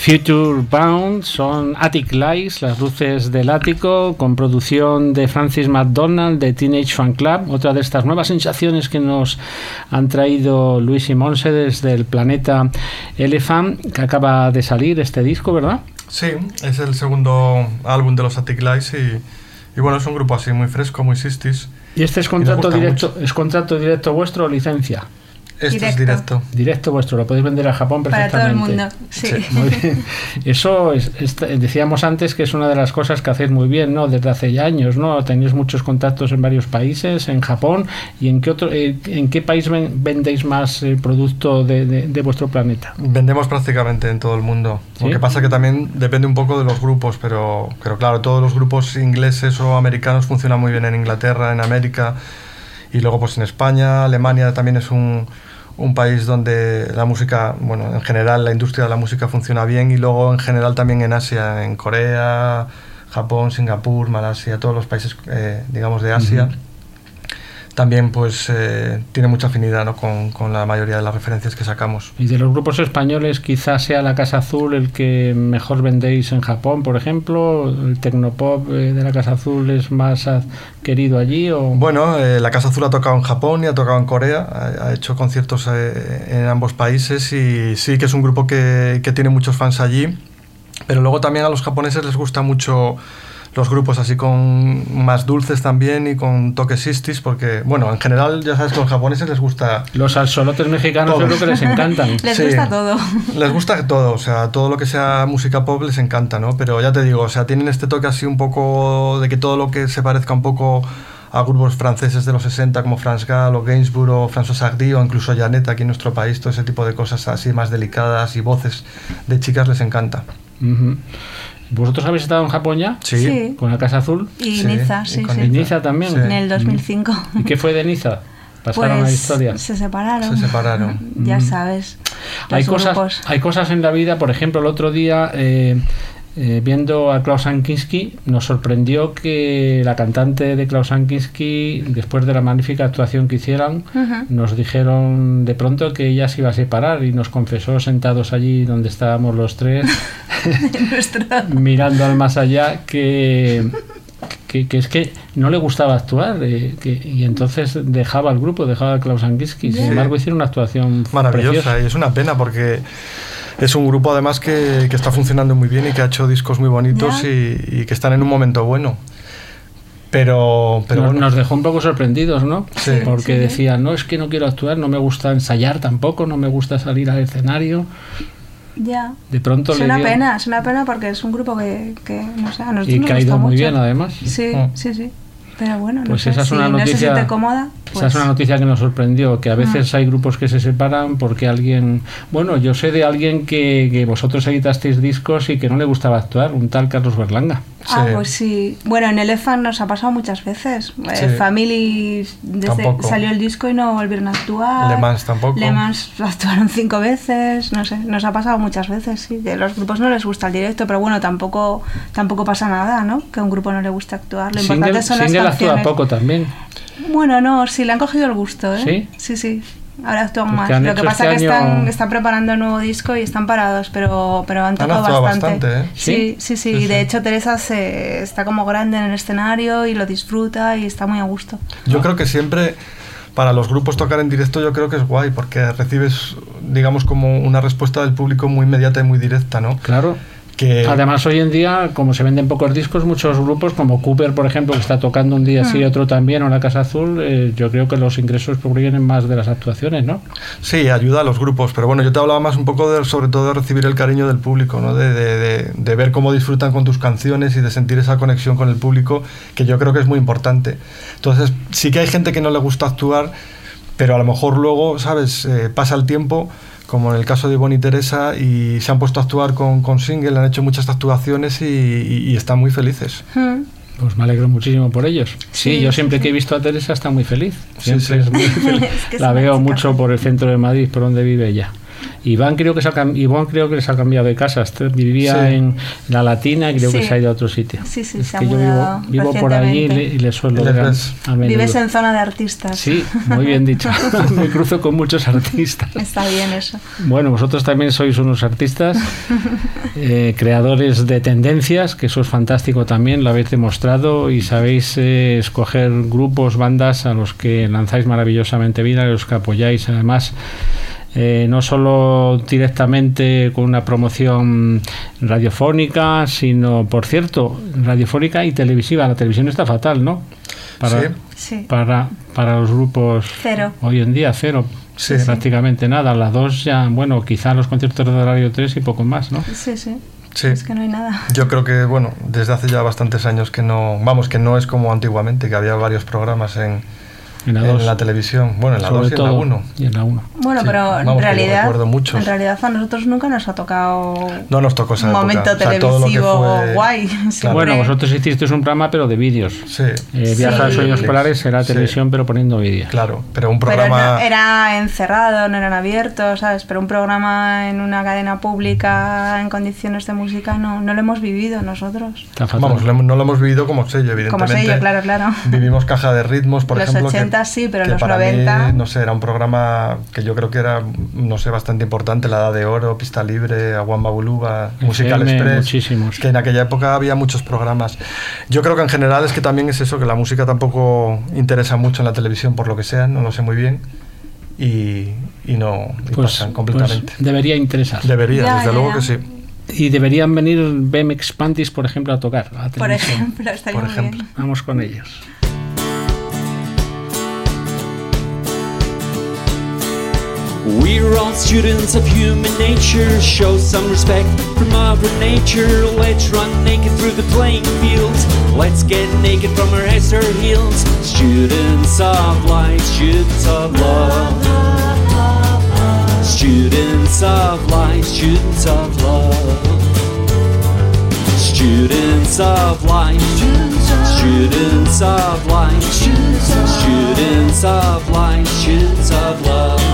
[SPEAKER 6] Future
[SPEAKER 1] Bound son Attic Lights, las luces del ático, con producción de Francis McDonald de Teenage Fan Club, otra de estas nuevas sensaciones que nos han traído Luis y Monse desde el planeta Elephant, que acaba de salir este disco, ¿verdad?
[SPEAKER 2] Sí, es el segundo álbum de los Attic Lights y, y bueno, es un grupo así muy fresco, muy sistis.
[SPEAKER 1] ¿Y este es contrato directo, es contrato directo vuestro o licencia?
[SPEAKER 2] Este es
[SPEAKER 3] Directo.
[SPEAKER 2] directo.
[SPEAKER 1] Directo vuestro, lo podéis vender a Japón
[SPEAKER 3] Para todo
[SPEAKER 1] perfectamente.
[SPEAKER 3] el mundo. Sí.
[SPEAKER 2] Sí.
[SPEAKER 1] Muy bien. [laughs] Eso es, es- decíamos antes que es una de las cosas que hacéis muy bien, ¿no? Desde hace ya años, ¿no? Tenéis muchos contactos en varios países, en Japón y en qué otro, eh, en qué país ven- vendéis más eh, producto de, de- de vuestro planeta.
[SPEAKER 2] Vendemos prácticamente en todo el mundo.
[SPEAKER 1] ¿Sí?
[SPEAKER 2] Lo que pasa que también depende un poco de los grupos, pero, pero claro, todos los grupos ingleses o americanos funcionan muy bien en Inglaterra, en América y luego pues en España, Alemania también es un, un país donde la música, bueno, en general la industria de la música funciona bien y luego en general también en Asia, en Corea, Japón, Singapur, Malasia, todos los países, eh, digamos, de Asia. También pues eh, tiene mucha afinidad ¿no? con, con la mayoría de las referencias que sacamos.
[SPEAKER 1] Y de los grupos españoles quizás sea la Casa Azul el que mejor vendéis en Japón, por ejemplo, el Tecnopop eh, de la Casa Azul es más querido allí o
[SPEAKER 2] Bueno, eh, la Casa Azul ha tocado en Japón y ha tocado en Corea, ha, ha hecho conciertos eh, en ambos países y sí que es un grupo que, que tiene muchos fans allí, pero luego también a los japoneses les gusta mucho los grupos así con más dulces también y con toques sistis, porque bueno, en general ya sabes que a los japoneses les gusta
[SPEAKER 1] los alsolotes mexicanos yo creo que les encantan. [laughs]
[SPEAKER 3] Les
[SPEAKER 2] Sí.
[SPEAKER 3] gusta todo.
[SPEAKER 2] Les gusta todo, o sea, todo lo que sea música pop les encanta, ¿no? Pero ya te digo, o sea, tienen este toque así un poco de que todo lo que se parezca un poco a grupos franceses de los 60 como France Gall o Gainsbourg o François Hardy o incluso Janet aquí en nuestro país, todo ese tipo de cosas así más delicadas y voces de chicas les encanta.
[SPEAKER 1] ¿Vosotros habéis estado en Japón ya?
[SPEAKER 2] Sí.
[SPEAKER 3] Sí.
[SPEAKER 1] ¿Con la Casa Azul?
[SPEAKER 3] Y
[SPEAKER 2] Sí,
[SPEAKER 3] Niza,
[SPEAKER 2] y
[SPEAKER 3] sí,
[SPEAKER 2] con
[SPEAKER 3] sí.
[SPEAKER 1] ¿Y Niza también?
[SPEAKER 2] Sí.
[SPEAKER 3] En el 2005.
[SPEAKER 1] ¿Y qué fue de Niza? Pasaron a la
[SPEAKER 3] Pues
[SPEAKER 1] historia.
[SPEAKER 3] se separaron.
[SPEAKER 2] Se separaron. [laughs]
[SPEAKER 3] Ya
[SPEAKER 1] Mm.
[SPEAKER 3] sabes.
[SPEAKER 1] Hay cosas, hay cosas en la vida, por ejemplo, el otro día, eh, eh, viendo a Klaus Ankinski, nos sorprendió que la cantante de Klaus Ankinski, después de la magnífica actuación que hicieron,
[SPEAKER 3] Ujú.
[SPEAKER 1] nos dijeron de pronto que ella se iba a separar y nos confesó sentados allí donde estábamos los tres, [laughs] [laughs] mirando al más allá, que, que, que es que no le gustaba actuar eh, que- y entonces dejaba el grupo, dejaba a Klaus Ankinski. Sin embargo, hicieron una actuación
[SPEAKER 2] Maravillosa
[SPEAKER 1] preciosa.
[SPEAKER 2] y es una pena porque es un grupo además que, que está funcionando muy bien y que ha hecho discos muy bonitos y, y que están en un momento bueno. Pero, pero
[SPEAKER 1] nos,
[SPEAKER 2] bueno.
[SPEAKER 1] nos dejó un poco sorprendidos, ¿no?
[SPEAKER 2] Sí.
[SPEAKER 1] Porque
[SPEAKER 3] Sí.
[SPEAKER 1] decía, no, es que no quiero actuar, no me gusta ensayar tampoco, no me gusta salir al escenario.
[SPEAKER 3] Ya.
[SPEAKER 1] De pronto
[SPEAKER 3] Es
[SPEAKER 1] le
[SPEAKER 3] una
[SPEAKER 1] dio-
[SPEAKER 3] pena, es una pena porque es un grupo que, que no sé, a nosotros
[SPEAKER 1] y
[SPEAKER 3] nos
[SPEAKER 1] que ha
[SPEAKER 3] gusta
[SPEAKER 1] ido muy
[SPEAKER 3] mucho.
[SPEAKER 1] bien además.
[SPEAKER 3] Sí,
[SPEAKER 2] Mm.
[SPEAKER 3] sí, sí. Pero bueno, no
[SPEAKER 1] Pues
[SPEAKER 3] sé,
[SPEAKER 1] esa es
[SPEAKER 3] si
[SPEAKER 1] una
[SPEAKER 3] no se
[SPEAKER 1] noticia-
[SPEAKER 3] siente cómoda,
[SPEAKER 1] Esa
[SPEAKER 3] pues
[SPEAKER 1] es una noticia que nos sorprendió, que a veces hay grupos que se separan porque alguien... Bueno, yo sé de alguien que, que vosotros editasteis discos y que no le gustaba actuar, un tal Carlos Berlanga.
[SPEAKER 3] Ah,
[SPEAKER 2] Sí.
[SPEAKER 3] pues sí. Bueno, en Elephant nos ha pasado muchas veces. Eh,
[SPEAKER 2] Sí.
[SPEAKER 3] Family desde
[SPEAKER 2] Tampoco.
[SPEAKER 3] salió el disco y no volvieron a actuar.
[SPEAKER 2] Le Mans tampoco.
[SPEAKER 3] Le Mans [laughs] actuaron cinco veces, no sé, nos ha pasado muchas veces, sí. Que a los grupos no les gusta el directo, pero bueno, tampoco tampoco pasa nada, ¿no? Que a un grupo no le guste actuar. Lo
[SPEAKER 1] Single,
[SPEAKER 3] importante son
[SPEAKER 1] Single
[SPEAKER 3] las
[SPEAKER 1] actúa
[SPEAKER 3] canciones.
[SPEAKER 1] poco también.
[SPEAKER 3] Bueno, no, sí, le han cogido el gusto, ¿eh?
[SPEAKER 1] ¿Sí?
[SPEAKER 3] Sí, sí. Ahora actúan
[SPEAKER 1] Pues
[SPEAKER 3] más.
[SPEAKER 1] han
[SPEAKER 3] Lo que pasa
[SPEAKER 1] este
[SPEAKER 3] es que
[SPEAKER 1] año-
[SPEAKER 3] están, están preparando el nuevo disco y están parados, pero, pero han tocado
[SPEAKER 2] actuado
[SPEAKER 3] bastante.
[SPEAKER 2] bastante, ¿eh?
[SPEAKER 3] Sí, sí, sí.
[SPEAKER 2] Sí,
[SPEAKER 3] y
[SPEAKER 2] sí.
[SPEAKER 3] de hecho Teresa se, está como grande en el escenario y lo disfruta y está muy a gusto.
[SPEAKER 2] Yo creo que siempre para los grupos tocar en directo yo creo que es guay porque recibes digamos como una respuesta del público muy inmediata y muy directa, ¿no?
[SPEAKER 1] Claro.
[SPEAKER 2] Que
[SPEAKER 1] Además, hoy en día, como se venden pocos discos, muchos grupos, como Cooper, por ejemplo, que está tocando un día sí y otro también, o la Casa Azul, eh, yo creo que los ingresos provienen más de las actuaciones, ¿no?
[SPEAKER 2] sí, ayuda a los grupos, pero bueno, yo te hablaba más un poco de, sobre todo de recibir el cariño del público, ¿no? De, de- de- de ver cómo disfrutan con tus canciones y de sentir esa conexión con el público, que yo creo que es muy importante. Entonces, sí que hay gente que no le gusta actuar, pero a lo mejor luego, ¿sabes? Eh, pasa el tiempo, como en el caso de Ivonne y Teresa, y se han puesto a actuar con, con single, han hecho muchas actuaciones y, y- y están muy felices.
[SPEAKER 3] Hmm.
[SPEAKER 1] Pues me alegro muchísimo por ellos. Sí,
[SPEAKER 3] Sí,
[SPEAKER 1] yo siempre
[SPEAKER 3] sí.
[SPEAKER 1] que he visto a Teresa está muy feliz. Siempre
[SPEAKER 2] sí.
[SPEAKER 1] es muy [laughs] feliz.
[SPEAKER 3] Es que es
[SPEAKER 1] la veo mucho por el centro de Madrid, por donde vive ella. Iván creo que se ha, Iván creo que se ha cambiado de casa. Este Vivía
[SPEAKER 2] Sí.
[SPEAKER 1] en la Latina y creo que se ha ido a otro sitio.
[SPEAKER 3] Sí, sí,
[SPEAKER 1] es
[SPEAKER 3] se ha
[SPEAKER 1] que yo
[SPEAKER 3] mudado
[SPEAKER 1] vivo, vivo por allí y le,
[SPEAKER 3] recientemente.
[SPEAKER 1] y le suelo ver a- a.
[SPEAKER 3] Vives en zona de artistas.
[SPEAKER 1] Sí, muy bien dicho. [laughs] [laughs] Me cruzo con muchos artistas.
[SPEAKER 3] Está bien eso.
[SPEAKER 1] Bueno, vosotros también sois unos artistas, [laughs] eh, creadores de tendencias, que eso es fantástico también, lo habéis demostrado y sabéis eh, escoger grupos, bandas a los que lanzáis maravillosamente vida, a los que apoyáis además. Eh, no solo directamente con una promoción radiofónica, sino, por cierto, radiofónica y televisiva. La televisión está fatal, ¿no? Para,
[SPEAKER 2] Sí.
[SPEAKER 3] Sí.
[SPEAKER 1] para, para los grupos
[SPEAKER 3] Cero.
[SPEAKER 1] hoy en día, cero.
[SPEAKER 2] Sí.
[SPEAKER 1] Prácticamente nada. Las dos ya, bueno, quizá los conciertos de Radio 3 y poco más, ¿no?
[SPEAKER 3] Sí, sí.
[SPEAKER 2] Sí.
[SPEAKER 3] Es que no hay nada.
[SPEAKER 2] Yo creo que, bueno, desde hace ya bastantes años que no, vamos, que no es como antiguamente, que había varios programas en,
[SPEAKER 1] En la
[SPEAKER 2] en
[SPEAKER 1] 2.
[SPEAKER 2] la televisión, bueno, en la
[SPEAKER 1] sobre
[SPEAKER 2] 2 y en la
[SPEAKER 1] todo.
[SPEAKER 2] 1.
[SPEAKER 1] Y en la 1.
[SPEAKER 3] Bueno,
[SPEAKER 2] Sí,
[SPEAKER 3] pero
[SPEAKER 2] vamos,
[SPEAKER 3] en
[SPEAKER 2] yo
[SPEAKER 3] realidad,
[SPEAKER 2] recuerdo muchos.
[SPEAKER 3] en realidad a nosotros nunca nos ha tocado
[SPEAKER 2] No nos tocó esa
[SPEAKER 3] un
[SPEAKER 2] época.
[SPEAKER 3] momento
[SPEAKER 2] O sea, todo lo que
[SPEAKER 3] televisivo
[SPEAKER 2] fue-
[SPEAKER 3] guay. [laughs]
[SPEAKER 2] Claro.
[SPEAKER 1] Bueno, vosotros hicisteis un programa, pero de vídeos.
[SPEAKER 2] Sí,
[SPEAKER 1] Eh, Viaja a
[SPEAKER 3] Sí.
[SPEAKER 1] Sueños Polares era
[SPEAKER 2] Sí.
[SPEAKER 1] televisión, pero poniendo vídeos.
[SPEAKER 2] claro, pero un
[SPEAKER 3] Pero
[SPEAKER 2] programa...
[SPEAKER 3] no- era encerrado, no eran abiertos, ¿sabes? Pero un programa en una cadena pública en condiciones de música no, no lo hemos vivido nosotros.
[SPEAKER 2] Vamos, no lo hemos vivido como sello, evidentemente.
[SPEAKER 3] Como sello, claro, claro.
[SPEAKER 2] Vivimos caja de ritmos, por
[SPEAKER 3] Los
[SPEAKER 2] ejemplo. que-
[SPEAKER 3] 80 sí, pero
[SPEAKER 2] que
[SPEAKER 3] los
[SPEAKER 2] para mí,
[SPEAKER 3] 90
[SPEAKER 2] no sé, era un programa que yo creo que era, no sé, bastante importante. La Edad de Oro, Pista Libre, Aguamba Buluga, Musical Express.
[SPEAKER 1] muchísimos.
[SPEAKER 2] Que en aquella época había muchos programas. Yo creo que en general es que también es eso, que la música tampoco interesa mucho en la televisión por lo que sea, no lo sé muy bien. Y, y no y
[SPEAKER 1] Pues,
[SPEAKER 2] pasan
[SPEAKER 1] pues
[SPEAKER 2] completamente.
[SPEAKER 1] debería interesar.
[SPEAKER 2] Debería,
[SPEAKER 3] Ya,
[SPEAKER 2] desde
[SPEAKER 3] ya,
[SPEAKER 2] luego
[SPEAKER 3] ya.
[SPEAKER 2] que sí.
[SPEAKER 1] Y deberían venir BMX Panties, por ejemplo, a tocar. a
[SPEAKER 3] Por
[SPEAKER 1] televisión.
[SPEAKER 3] ejemplo, estaría
[SPEAKER 2] Por
[SPEAKER 3] muy
[SPEAKER 2] ejemplo.
[SPEAKER 3] bien.
[SPEAKER 1] Vamos con ellos.
[SPEAKER 6] We're all students of human nature. Show some respect for Mother Nature. Let's run naked through the playing fields. Let's get naked from our heads to our heels. Students of light, students of love. Students of light, students of love. Students of light, students of light, students of light, students of love.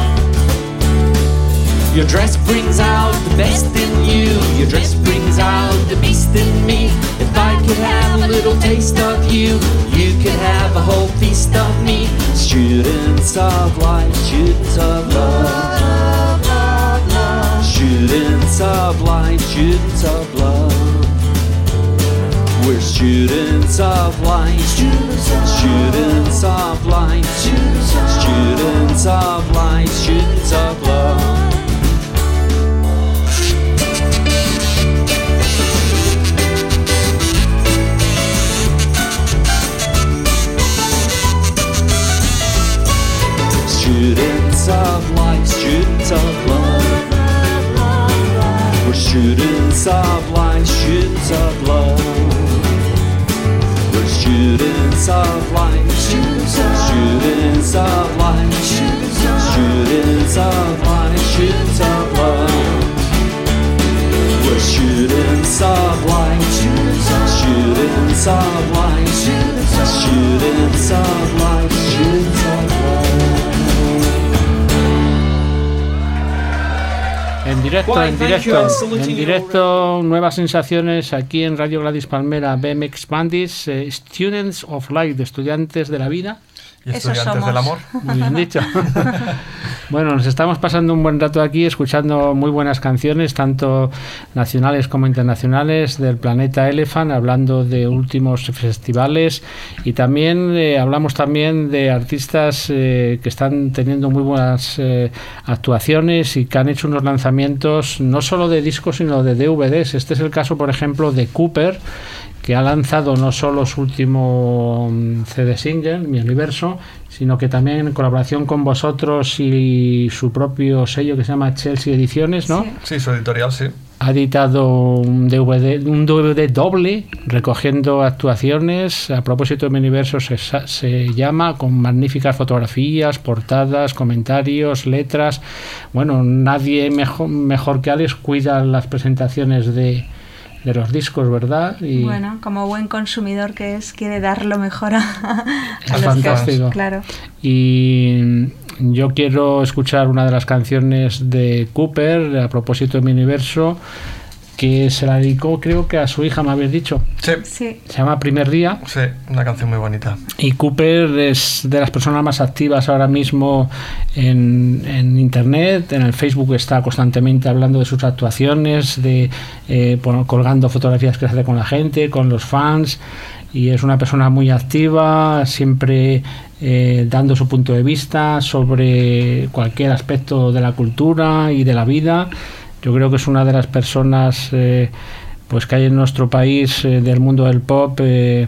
[SPEAKER 6] Your dress brings out the best in you. Your dress brings out the beast in me. If I could have a little taste of you, you could have a whole feast of me. Students of light, students of love. Students of light, students of love. We're students of light, students of light, students of light, students of love. Students of light, students of love. We're students of light, students of love. We're students of light, students of light, students of
[SPEAKER 1] directo, en directo, en directo, nuevas sensaciones aquí en Radio Gladys Palmera, BMX Bandits, eh, Students of Light, estudiantes de la vida.
[SPEAKER 2] Y estudiantes
[SPEAKER 3] somos.
[SPEAKER 2] del amor.
[SPEAKER 1] Muy bien dicho. [laughs] bueno, nos estamos pasando un buen rato aquí escuchando muy buenas canciones, tanto nacionales como internacionales, del planeta Elephant, hablando de últimos festivales y también eh, hablamos también de artistas eh, que están teniendo muy buenas eh, actuaciones y que han hecho unos lanzamientos no solo de discos, sino de DVDs. Este es el caso, por ejemplo, de Cooper que ha lanzado no solo su último mm, CD single, Mi Universo, sino que también en colaboración con vosotros y su propio sello que se llama Chelsea Ediciones, ¿no?
[SPEAKER 3] Sí.
[SPEAKER 2] Sí, su editorial, sí.
[SPEAKER 1] Ha editado un DVD, un DVD doble recogiendo actuaciones. A propósito de Mi Universo se, se llama con magníficas fotografías, portadas, comentarios, letras. Bueno, nadie mejor, mejor que Alex cuida las presentaciones de, de los discos, ¿verdad? Y
[SPEAKER 3] Bueno, como buen consumidor que es, quiere dar lo mejor a, los que-
[SPEAKER 1] fantástico.
[SPEAKER 3] Claro.
[SPEAKER 1] Y
[SPEAKER 7] yo quiero escuchar una de las canciones de Cooper a propósito de mi universo que se la dedicó creo que a su hija me habéis dicho
[SPEAKER 2] Sí,
[SPEAKER 3] Sí.
[SPEAKER 7] se llama Primer Día
[SPEAKER 2] sí, una canción muy bonita.
[SPEAKER 7] y Cooper es de las personas más activas ahora mismo en, en Internet. En el Facebook está constantemente hablando de sus actuaciones, de eh, colgando fotografías que hace con la gente, con los fans. Y es una persona muy activa, siempre eh, dando su punto de vista sobre cualquier aspecto de la cultura y de la vida. Yo creo que es una de las personas eh, pues que hay en nuestro país eh, del mundo del pop eh,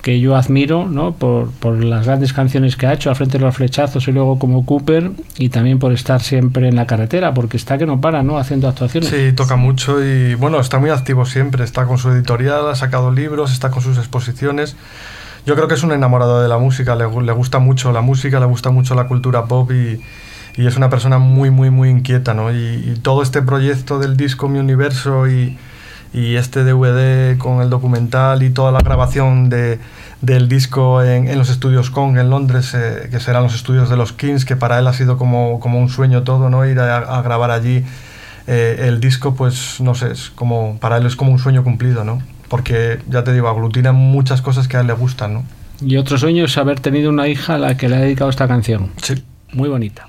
[SPEAKER 7] que yo admiro ¿no? por, por las grandes canciones que ha hecho al frente de los flechazos y luego como Cooper y también por estar siempre en la carretera porque está que no para ¿no? haciendo actuaciones
[SPEAKER 2] Sí, toca mucho y bueno, está muy activo siempre, está con su editorial, ha sacado libros, está con sus exposiciones. Yo creo que es un enamorado de la música, le, le gusta mucho la música, le gusta mucho la cultura pop y, y es una persona muy, muy, muy inquieta, ¿no? Y, y todo este proyecto del disco Mi Universo y, y este DVD con el documental y toda la grabación de, del disco en, en los estudios Kong en Londres, eh, que serán los estudios de los Kings, que para él ha sido como, como un sueño todo, ¿no? Ir a, a grabar allí eh, el disco, pues no sé, es como, para él es como un sueño cumplido, ¿no? Porque, ya te digo, aglutina muchas cosas que a él le gustan, ¿no?
[SPEAKER 7] y otro sueño es haber tenido una hija a la que le ha dedicado esta canción
[SPEAKER 2] Sí.
[SPEAKER 7] muy bonita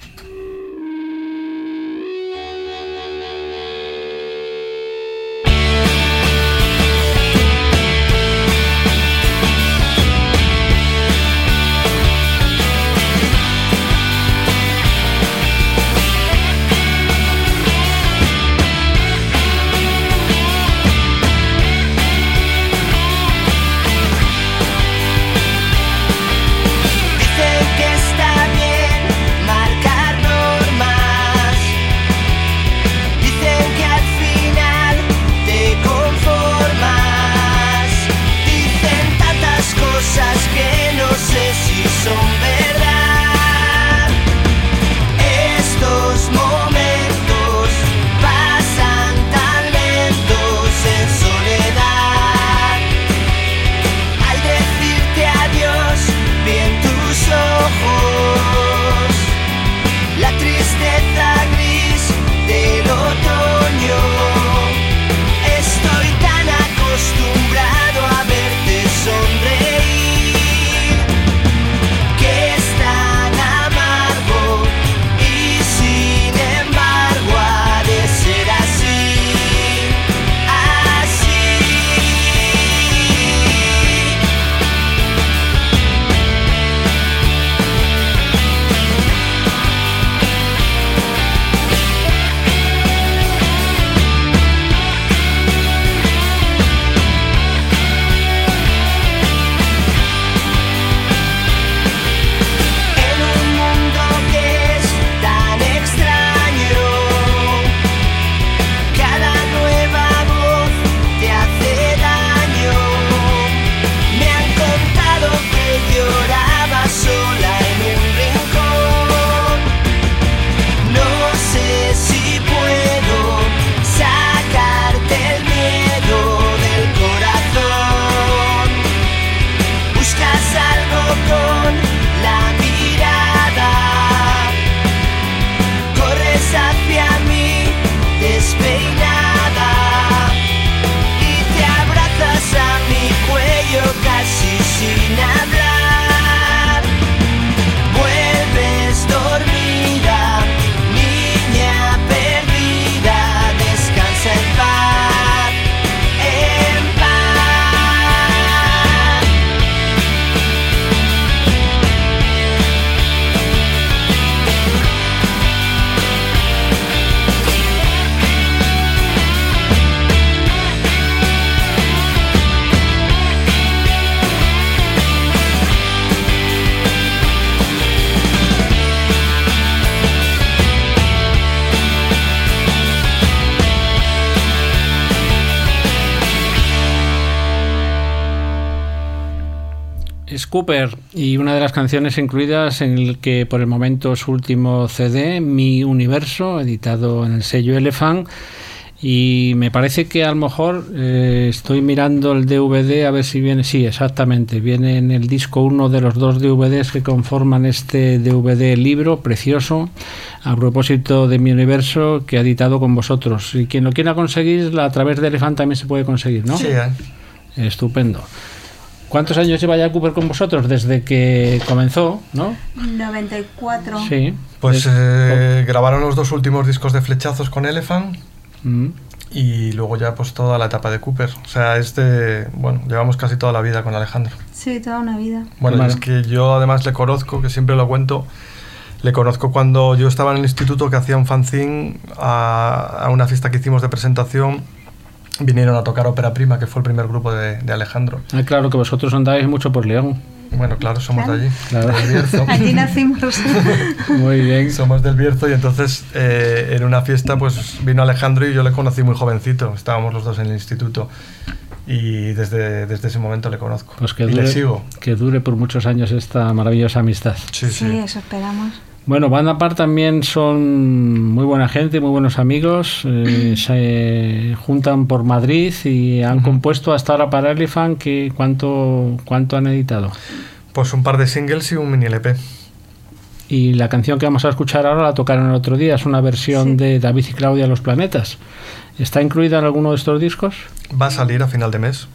[SPEAKER 7] Cooper y una de las canciones incluidas en el que por el momento su último CD, Mi Universo, editado en el sello Elephant.
[SPEAKER 1] Y me parece que a lo mejor eh, estoy mirando el DVD a ver si viene. Sí, exactamente. Viene en el disco uno de los dos DVDs que conforman este DVD libro precioso a propósito de mi universo que ha editado con vosotros. Y quien lo quiera conseguir, a través de Elefant también se puede conseguir, ¿no?
[SPEAKER 2] Sí, ¿eh?
[SPEAKER 1] Estupendo. ¿Cuántos años lleva ya Cooper con vosotros? Desde que comenzó, ¿no?
[SPEAKER 3] 94.
[SPEAKER 1] Sí.
[SPEAKER 2] Pues
[SPEAKER 1] Es-
[SPEAKER 2] eh, grabaron los dos últimos discos de Flechazos con Elephant
[SPEAKER 1] Mm.
[SPEAKER 2] y luego ya pues toda la etapa de Cooper. O sea, es de... Bueno, llevamos casi toda la vida con Alejandro.
[SPEAKER 3] Sí, toda una vida.
[SPEAKER 2] Bueno,
[SPEAKER 1] Vale.
[SPEAKER 2] es que yo además le conozco, que siempre lo cuento, le conozco cuando yo estaba en el instituto que hacía un fanzine a, a una fiesta que hicimos de presentación. Vinieron a tocar Ópera Prima, que fue el primer grupo de, de Alejandro.
[SPEAKER 1] Ah, claro que vosotros andáis mucho por León.
[SPEAKER 2] Bueno, claro, somos
[SPEAKER 3] Claro.
[SPEAKER 2] de allí,
[SPEAKER 1] Claro.
[SPEAKER 2] del Bierzo. [laughs]
[SPEAKER 3] Allí nacimos. [laughs]
[SPEAKER 1] Muy bien.
[SPEAKER 2] Somos del Bierzo y entonces eh, en una fiesta pues vino Alejandro y yo le conocí muy jovencito. Estábamos los dos en el instituto y desde, desde ese momento le conozco.
[SPEAKER 1] Pues que
[SPEAKER 2] y
[SPEAKER 1] dure,
[SPEAKER 2] le sigo.
[SPEAKER 1] que dure por muchos años esta maravillosa amistad.
[SPEAKER 2] Sí, sí.
[SPEAKER 3] Sí, eso esperamos.
[SPEAKER 1] Bueno, Band Apart también son muy buena gente, muy buenos amigos. eh, se juntan por Madrid y han compuesto hasta ahora para Elephant. Que, ¿cuánto, ¿Cuánto han editado?
[SPEAKER 2] Pues un par de singles y un mini LP.
[SPEAKER 1] Y la canción que vamos a escuchar ahora la tocaron el otro día. Es una versión
[SPEAKER 3] Sí.
[SPEAKER 1] de David y Claudia Los Planetas. ¿Está incluida en alguno de estos discos?
[SPEAKER 2] Va a salir a final de mes.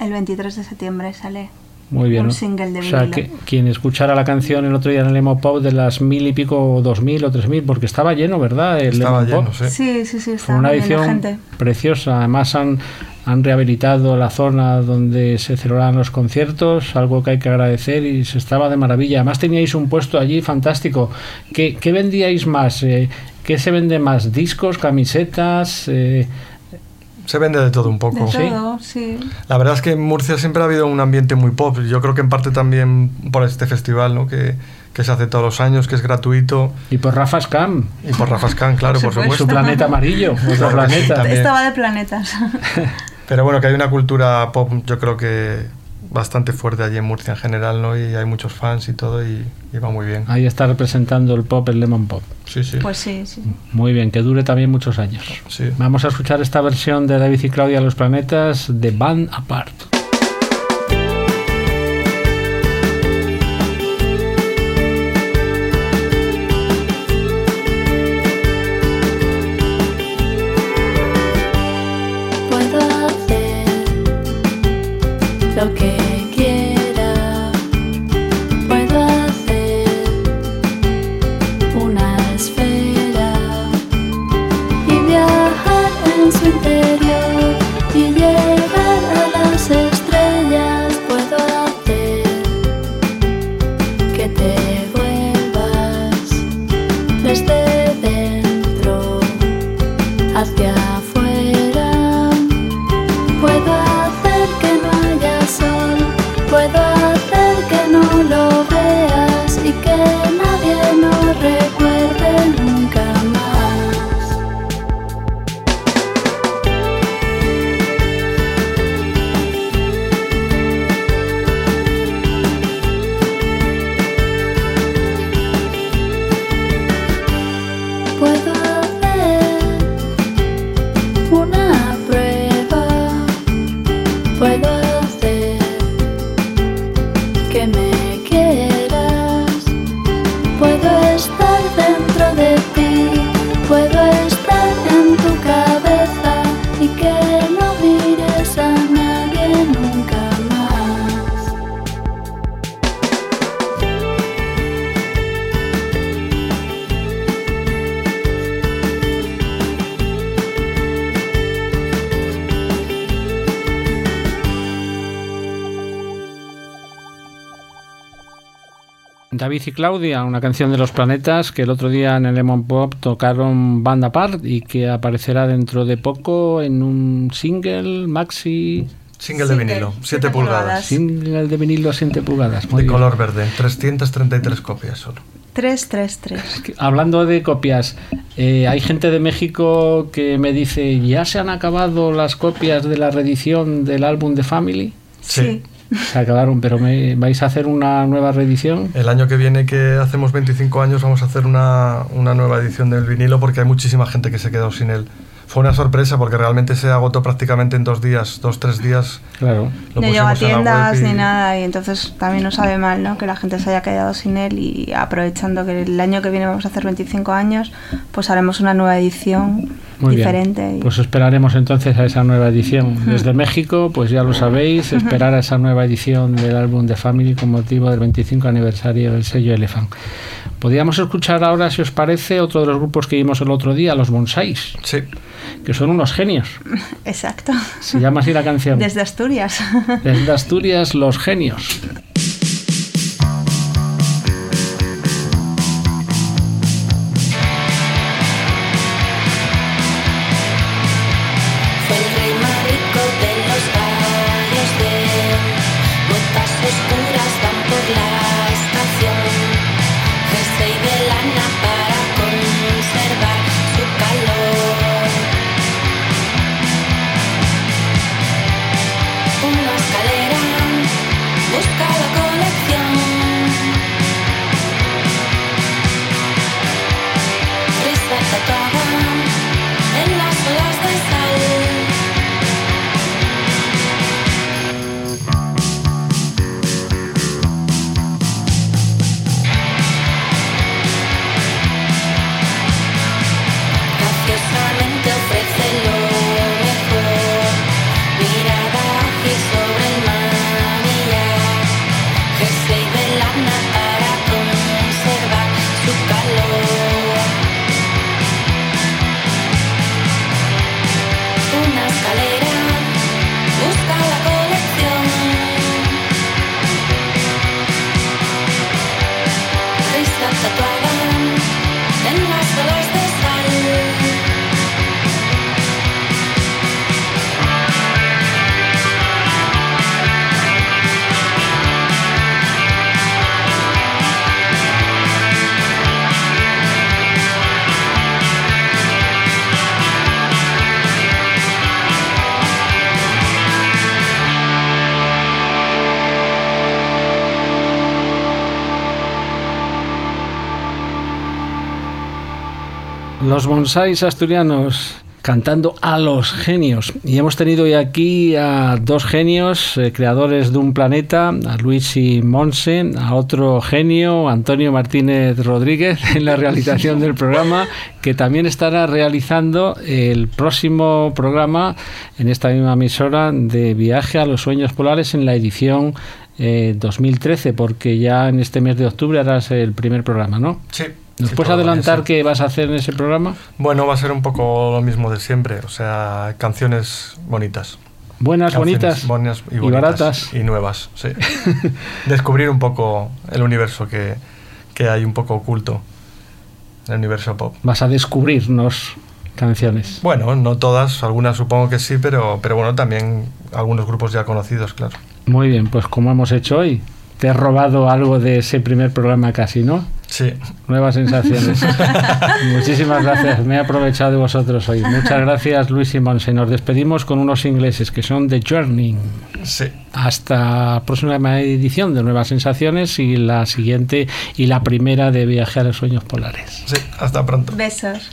[SPEAKER 3] El 23 de septiembre sale.
[SPEAKER 1] Muy bien.
[SPEAKER 3] Un
[SPEAKER 1] ¿no?
[SPEAKER 3] single de
[SPEAKER 1] O sea, que quien escuchara la canción el otro día en el Emo Pop de las mil y pico, dos mil o tres mil, porque estaba lleno, ¿verdad? El
[SPEAKER 2] Estaba
[SPEAKER 1] Pop.
[SPEAKER 2] lleno, sí.
[SPEAKER 3] Sí, sí, sí,
[SPEAKER 1] Fue una edición
[SPEAKER 3] gente.
[SPEAKER 1] preciosa. Además han, han rehabilitado la zona donde se celebraban los conciertos, algo que hay que agradecer y se estaba de maravilla. Además teníais un puesto allí fantástico. ¿Qué, qué vendíais más? Eh, ¿Qué se vende más? ¿Discos, camisetas? Eh,
[SPEAKER 2] Se vende de todo un
[SPEAKER 3] De
[SPEAKER 2] poco.
[SPEAKER 3] todo, sí.
[SPEAKER 2] La verdad es que en Murcia siempre ha habido un ambiente muy pop. Yo creo que en parte también por este festival, ¿no? Que, que se hace todos los años, que es gratuito.
[SPEAKER 1] y por Rafa Scam,
[SPEAKER 2] Y por Rafa Scan, claro, [laughs] por
[SPEAKER 3] Por
[SPEAKER 1] su
[SPEAKER 2] supuesto.
[SPEAKER 1] planeta amarillo, [laughs] otro
[SPEAKER 2] sí,
[SPEAKER 1] planeta.
[SPEAKER 3] Estaba de planetas. [laughs]
[SPEAKER 2] Pero bueno, que hay una cultura pop, yo creo que bastante fuerte allí en Murcia en general, ¿no? Y hay muchos fans y todo, y, y va muy bien.
[SPEAKER 1] Ahí está representando el pop, el Lemon Pop.
[SPEAKER 2] Sí, sí.
[SPEAKER 3] Pues sí, sí.
[SPEAKER 1] Muy bien, que dure también muchos años.
[SPEAKER 2] sí.
[SPEAKER 1] Vamos a escuchar esta versión de David y Claudia Los Planetas de Band Apart. David y Claudia, una canción de los planetas que el otro día en el Lemon Pop tocaron Band Apart y que aparecerá dentro de poco en un single maxi
[SPEAKER 2] Single de vinilo, 7
[SPEAKER 3] siete
[SPEAKER 2] pulgadas.
[SPEAKER 3] pulgadas.
[SPEAKER 1] single de vinilo a 7 pulgadas. Muy
[SPEAKER 2] De
[SPEAKER 1] bien.
[SPEAKER 2] color verde, 333 copias solo.
[SPEAKER 3] 333.
[SPEAKER 1] Hablando de copias, eh, hay gente de México que me dice, ¿ya se han acabado las copias de la reedición del álbum de Family?
[SPEAKER 2] Sí.
[SPEAKER 1] Se acabaron, pero me, ¿vais a hacer una nueva reedición?
[SPEAKER 2] El año que viene, que hacemos 25 años, vamos a hacer una, una nueva edición del vinilo porque hay muchísima gente que se ha quedado sin él. Fue una sorpresa porque realmente se agotó prácticamente en dos días, dos, tres días.
[SPEAKER 1] Claro.
[SPEAKER 2] Lo
[SPEAKER 3] no llegó a tiendas ni nada y entonces también nos sabe mal ¿no? que la gente se haya quedado sin él y aprovechando que el año que viene vamos a hacer 25 años pues haremos una nueva edición
[SPEAKER 1] Muy
[SPEAKER 3] diferente
[SPEAKER 1] bien. Pues esperaremos entonces a esa nueva edición. Desde México, pues ya lo sabéis, esperar a esa nueva edición del álbum de Family con motivo del 25 aniversario del sello Elephant. Podríamos escuchar ahora, si os parece, otro de los grupos que vimos el otro día, los Bonsais,
[SPEAKER 2] Sí,
[SPEAKER 1] que son unos genios. [laughs]
[SPEAKER 3] exacto
[SPEAKER 1] Se llama así la canción.
[SPEAKER 3] desde Asturias
[SPEAKER 1] Desde Asturias, los genios.
[SPEAKER 8] Los
[SPEAKER 1] bonsáis asturianos cantando a los genios. Y hemos tenido hoy aquí a dos genios, eh, creadores de un planeta, a Luis y Monse, a otro genio, Antonio Martínez Rodríguez, [laughs] en la realización del programa, que también estará realizando el próximo programa en esta misma emisora de Viaje a los Sueños Polares en la edición eh, 2013, porque ya en este mes de octubre harás el primer programa, ¿no?
[SPEAKER 2] sí.
[SPEAKER 1] ¿Nos
[SPEAKER 2] sí,
[SPEAKER 1] puedes adelantar qué vas a hacer en ese programa?
[SPEAKER 2] Bueno, va a ser un poco lo mismo de siempre, o sea, canciones bonitas.
[SPEAKER 1] Buenas,
[SPEAKER 2] Canciones
[SPEAKER 1] bonitas
[SPEAKER 2] buenas y,
[SPEAKER 1] baratas.
[SPEAKER 2] Y nuevas, sí. [laughs] Descubrir un poco el universo que, que hay un poco oculto, el universo pop.
[SPEAKER 1] Vas a descubrirnos canciones.
[SPEAKER 2] Bueno, no todas, algunas supongo que sí, pero, pero bueno, también algunos grupos ya conocidos, claro.
[SPEAKER 1] Muy bien, pues como hemos hecho hoy, te he robado algo de ese primer programa casi, ¿no?
[SPEAKER 2] Sí,
[SPEAKER 1] Nuevas sensaciones. [laughs] Muchísimas gracias, me he aprovechado de vosotros hoy. Muchas gracias Luis y Monse. Nos despedimos con unos ingleses que son The Journey.
[SPEAKER 2] sí.
[SPEAKER 1] Hasta la próxima edición de Nuevas Sensaciones y la siguiente y la primera de Viaje a los Sueños Polares.
[SPEAKER 2] Sí, hasta pronto.
[SPEAKER 3] besos